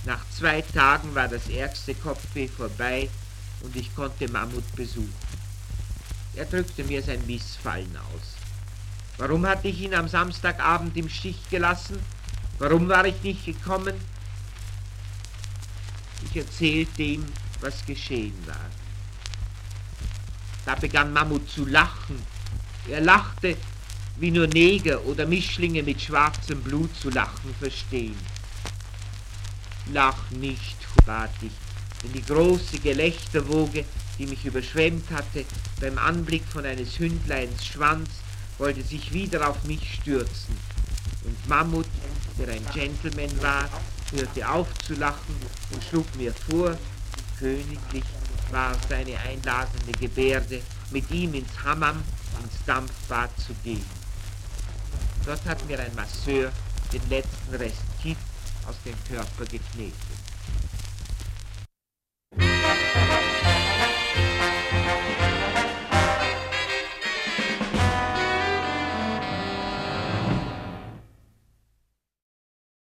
Nach zwei Tagen war das ärgste Kopfweh vorbei und ich konnte Mammut besuchen. Er drückte mir sein Missfallen aus. Warum hatte ich ihn am Samstagabend im Stich gelassen? Warum war ich nicht gekommen? Ich erzählte ihm, was geschehen war. Da begann Mammut zu lachen. Er lachte, wie nur Neger oder Mischlinge mit schwarzem Blut zu lachen verstehen. Lach nicht, bat ich, denn die große Gelächterwoge, die mich überschwemmt hatte, beim Anblick von eines Hündleins Schwanz, wollte sich wieder auf mich stürzen. Und Mammut, der ein Gentleman war, hörte auf zu lachen und schlug mir vor, königlich war seine einladende Gebärde, mit ihm ins Hammam, ins Dampfbad zu gehen. Dort hat mir ein Masseur den letzten Rest Kitt aus dem Körper geknetet.